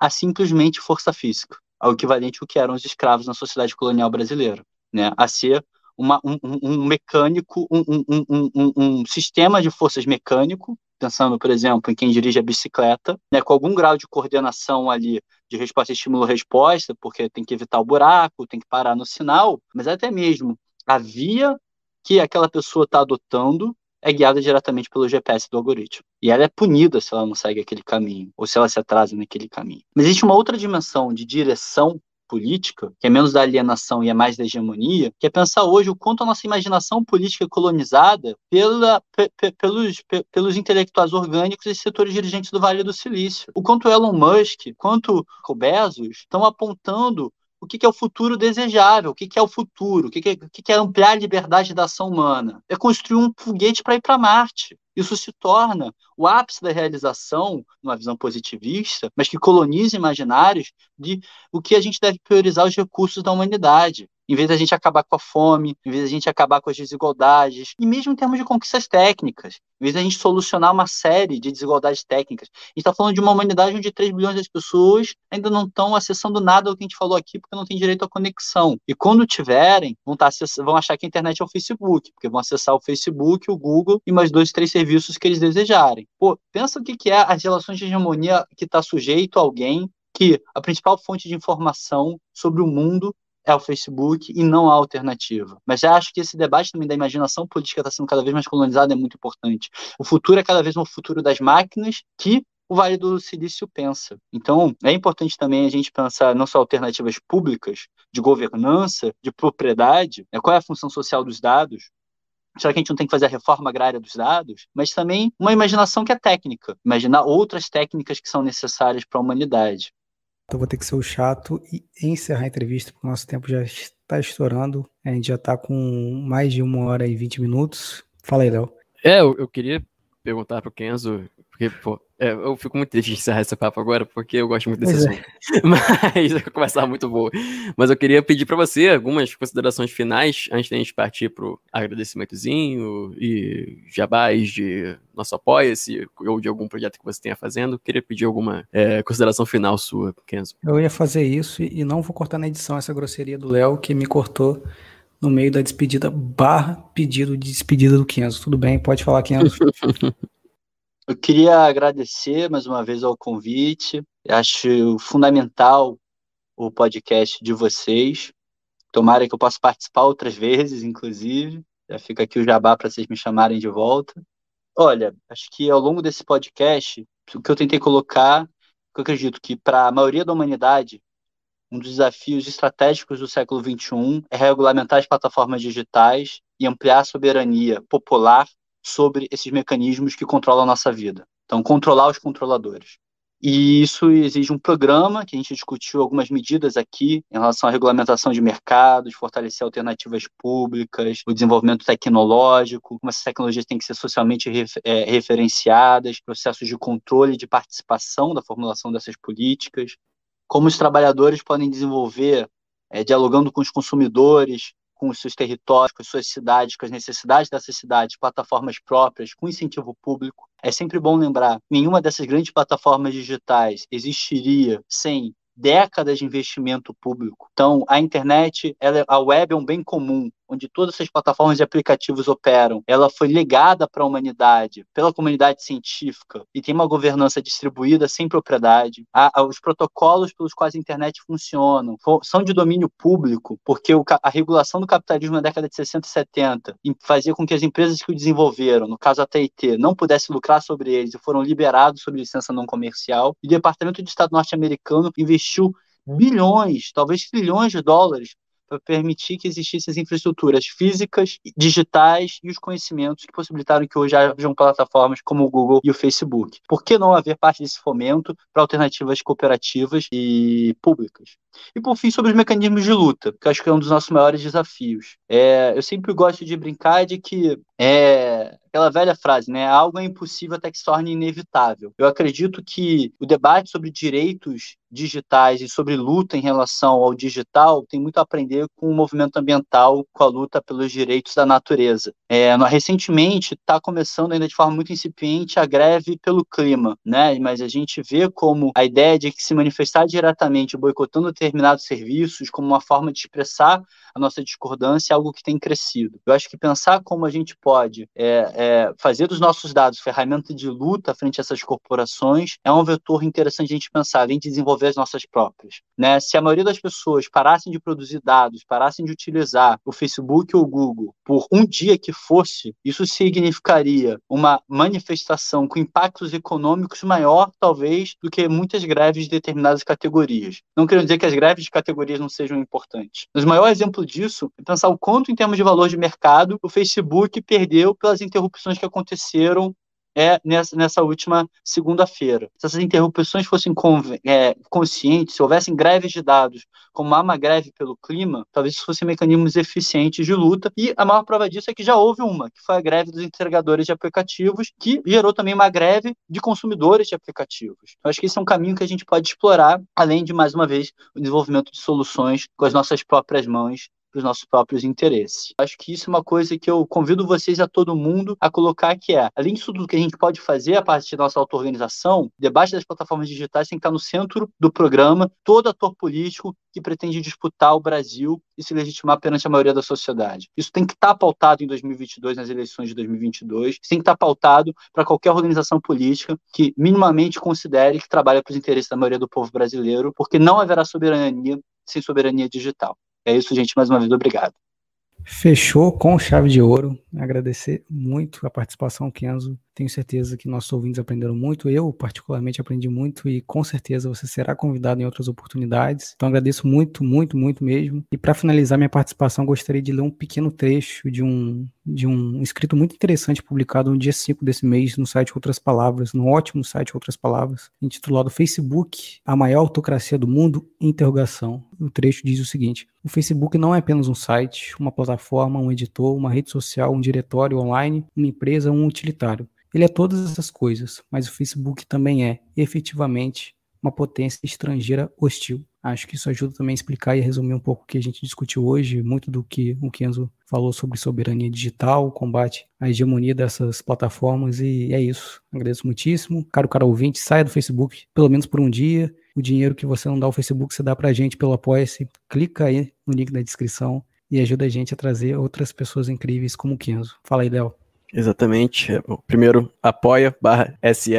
a simplesmente força física, ao equivalente ao que eram os escravos na sociedade colonial brasileira, né? a ser uma, um, um, mecânico, um, um, um, sistema de forças mecânico, pensando, por exemplo, em quem dirige a bicicleta, né, com algum grau de coordenação ali de resposta estímulo-resposta, porque tem que evitar o buraco, tem que parar no sinal, mas até mesmo a via que aquela pessoa está adotando é guiada diretamente pelo GPS do algoritmo. E ela é punida se ela não segue aquele caminho, ou se ela se atrasa naquele caminho. Mas existe uma outra dimensão de direção política, que é menos da alienação e é mais da hegemonia, que é pensar hoje o quanto a nossa imaginação política é colonizada pela, pelos, pelos intelectuais orgânicos e setores dirigentes do Vale do Silício. O quanto Elon Musk, quanto Bezos estão apontando o que, é o futuro desejável, o que, é o futuro, o que, é, o que é ampliar a liberdade da ação humana. É construir um foguete para ir para Marte. Isso se torna o ápice da realização, numa visão positivista, mas que coloniza imaginários de o que a gente deve priorizar os recursos da humanidade em vez da gente acabar com a fome, em vez da gente acabar com as desigualdades, e mesmo em termos de conquistas técnicas, em vez da gente solucionar uma série de desigualdades técnicas. A gente está falando de uma humanidade onde 3 bilhões de pessoas ainda não estão acessando nada do que a gente falou aqui, porque não tem direito à conexão. E quando tiverem, vão, tá vão achar que a internet é o Facebook, porque vão acessar o Facebook, o Google e mais dois, três serviços que eles desejarem. Pô, pensa o que é as relações de hegemonia que está sujeito a alguém que a principal fonte de informação sobre o mundo é o Facebook e não há alternativa. Mas já acho que esse debate também da imaginação política está sendo cada vez mais colonizado é muito importante. O futuro é cada vez um futuro das máquinas que o Vale do Silício pensa. Então, é importante também a gente pensar não só alternativas públicas, de governança, de propriedade, né, qual é a função social dos dados, Será que a gente não tem que fazer a reforma agrária dos dados? Mas também uma imaginação que é técnica, imaginar outras técnicas que são necessárias para a humanidade. Então vou ter que ser o chato e encerrar a entrevista, porque o nosso tempo já está estourando. A gente já está com mais de uma hora e vinte minutos. Fala aí, Léo. É, eu, eu queria perguntar para o Kenzo, porque pô, É, eu fico muito triste de encerrar esse papo agora, porque eu gosto muito desse pois é. assunto. É. Mas a conversa muito boa. Mas eu queria pedir para você algumas considerações finais, antes da gente partir pro agradecimentozinho e jabás de nosso Apoia-se ou de algum projeto que você tenha fazendo. Eu queria pedir alguma é, consideração final sua, Kenzo. Eu ia fazer isso e não vou cortar na edição essa grosseria do Léo, que me cortou no meio da despedida barra pedido de despedida do Kenzo. Tudo bem, pode falar, Kenzo. Eu queria agradecer mais uma vez ao convite. Acho fundamental o podcast de vocês. Tomara que eu possa participar outras vezes, inclusive. Já fica aqui o jabá para vocês me chamarem de volta. Olha, acho que ao longo desse podcast, o que eu tentei colocar, eu acredito que para a maioria da humanidade, um dos desafios estratégicos do século XXI é regulamentar as plataformas digitais e ampliar a soberania popular sobre esses mecanismos que controlam a nossa vida. Então, controlar os controladores. E isso exige um programa que a gente discutiu algumas medidas aqui em relação à regulamentação de mercados, fortalecer alternativas públicas, o desenvolvimento tecnológico, como essas tecnologias têm que ser socialmente é, referenciadas, processos de controle de participação da formulação dessas políticas, como os trabalhadores podem desenvolver, é, dialogando com os consumidores, com os seus territórios, com as suas cidades, com as necessidades dessas cidades, plataformas próprias, com incentivo público. É sempre bom lembrar, nenhuma dessas grandes plataformas digitais existiria sem décadas de investimento público. Então, a internet, ela, a web é um bem comum, onde todas essas plataformas de aplicativos operam. Ela foi legada para a humanidade, pela comunidade científica, e tem uma governança distribuída sem propriedade. os protocolos pelos quais a internet funciona são de domínio público, porque o, a regulação do capitalismo na década de 60 e 70 fazia com que as empresas que o desenvolveram, no caso a TIT, não pudessem lucrar sobre eles e foram liberados sob licença não comercial. E o Departamento de Estado norte-americano investiu bilhões, talvez trilhões de dólares para permitir que existissem as infraestruturas físicas, digitais e os conhecimentos que possibilitaram que hoje hajam plataformas como o Google e o Facebook. Por que não haver parte desse fomento para alternativas cooperativas e públicas? E por fim, sobre os mecanismos de luta, que acho que é um dos nossos maiores desafios. É, eu sempre gosto de brincar de que é aquela velha frase, né? Algo é impossível até que se torne inevitável. Eu acredito que o debate sobre direitos digitais e sobre luta em relação ao digital tem muito a aprender com o movimento ambiental, com a luta pelos direitos da natureza. É, recentemente está começando ainda de forma muito incipiente a greve pelo clima, né? Mas a gente vê como a ideia de que se manifestar diretamente boicotando determinados serviços como uma forma de expressar a nossa discordância é algo que tem crescido. Eu acho que pensar como a gente pode é, é, fazer dos nossos dados ferramenta de luta frente a essas corporações é um vetor interessante a gente pensar, além de desenvolver as nossas próprias. Né? Se a maioria das pessoas parassem de produzir dados, parassem de utilizar o Facebook ou o Google por um dia que fosse, isso significaria uma manifestação com impactos econômicos maior, talvez, do que muitas greves de determinadas categorias. Não quero dizer que as greves de categorias não sejam importantes. Mas o maior exemplo disso é pensar o quanto, em termos de valor de mercado, o Facebook perdeu pelas interrupções que aconteceram é nessa, nessa última segunda-feira. Se essas interrupções fossem é, conscientes, se houvessem greves de dados, como há uma greve pelo clima, talvez isso fossem mecanismos eficientes de luta, e a maior prova disso é que já houve uma, que foi a greve dos entregadores de aplicativos, que gerou também uma greve de consumidores de aplicativos. Eu acho que esse é um caminho que a gente pode explorar, além de, mais uma vez, o desenvolvimento de soluções com as nossas próprias mãos para os nossos próprios interesses. Acho que isso é uma coisa que eu convido vocês a todo mundo a colocar que é, além disso tudo que a gente pode fazer a partir da nossa auto-organização, das plataformas digitais tem que estar no centro do programa, todo ator político que pretende disputar o Brasil e se legitimar perante a maioria da sociedade. Isso tem que estar pautado em 2022, nas eleições de 2022, isso tem que estar pautado para qualquer organização política que minimamente considere que trabalha para os interesses da maioria do povo brasileiro, porque não haverá soberania sem soberania digital. É isso, gente. Mais uma vez, obrigado. Fechou com chave de ouro. Agradecer muito a participação, Kenzo. Tenho certeza que nossos ouvintes aprenderam muito. Eu, particularmente, aprendi muito e com certeza você será convidado em outras oportunidades. Então, agradeço muito, muito, muito mesmo. E para finalizar minha participação, gostaria de ler um pequeno trecho de um, de um escrito muito interessante publicado no dia 5 desse mês no site Outras Palavras, no ótimo site Outras Palavras, intitulado Facebook, a maior autocracia do mundo? O trecho diz o seguinte: o Facebook não é apenas um site, uma plataforma, um editor, uma rede social, um diretório online, uma empresa, um utilitário. Ele é todas essas coisas, mas o Facebook também é, efetivamente, uma potência estrangeira hostil. Acho que isso ajuda também a explicar e a resumir um pouco o que a gente discutiu hoje, muito do que o Kenzo falou sobre soberania digital, combate à hegemonia dessas plataformas, e é isso. Agradeço muitíssimo. Caro cara ouvinte, saia do Facebook, pelo menos por um dia. O dinheiro que você não dá ao Facebook, você dá pra gente pelo Apoia-se. Clica aí no link da descrição e ajuda a gente a trazer outras pessoas incríveis como o Kenzo. Fala aí, Léo. Exatamente. Primeiro, apoia barra SE.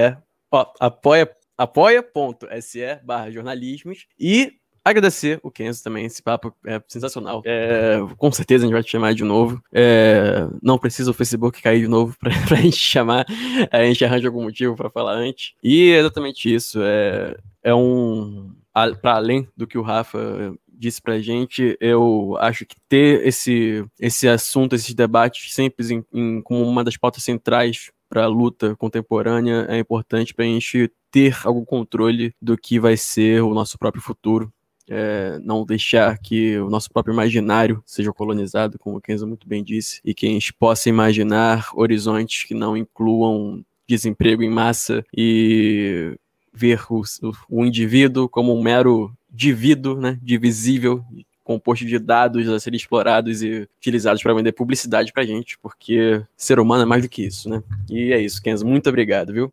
Apoia apoia.se barra jornalismos e agradecer o Kenzo também, esse papo é sensacional. É, com certeza a gente vai te chamar de novo. É, não precisa o Facebook cair de novo pra, pra gente chamar, a gente arranja algum motivo para falar antes. E é exatamente isso, é, é um... para além do que o Rafa disse pra gente, eu acho que ter esse, esse assunto, esses debates sempre em, em, como uma das pautas centrais para a luta contemporânea é importante para a gente ter algum controle do que vai ser o nosso próprio futuro. É, não deixar que o nosso próprio imaginário seja colonizado, como o Kenzo muito bem disse, e que a gente possa imaginar horizontes que não incluam desemprego em massa e ver o, o indivíduo como um mero divíduo, né, divisível, composto de dados a serem explorados e utilizados para vender publicidade para gente, porque ser humano é mais do que isso, né? E é isso, Kenzo, muito obrigado, viu?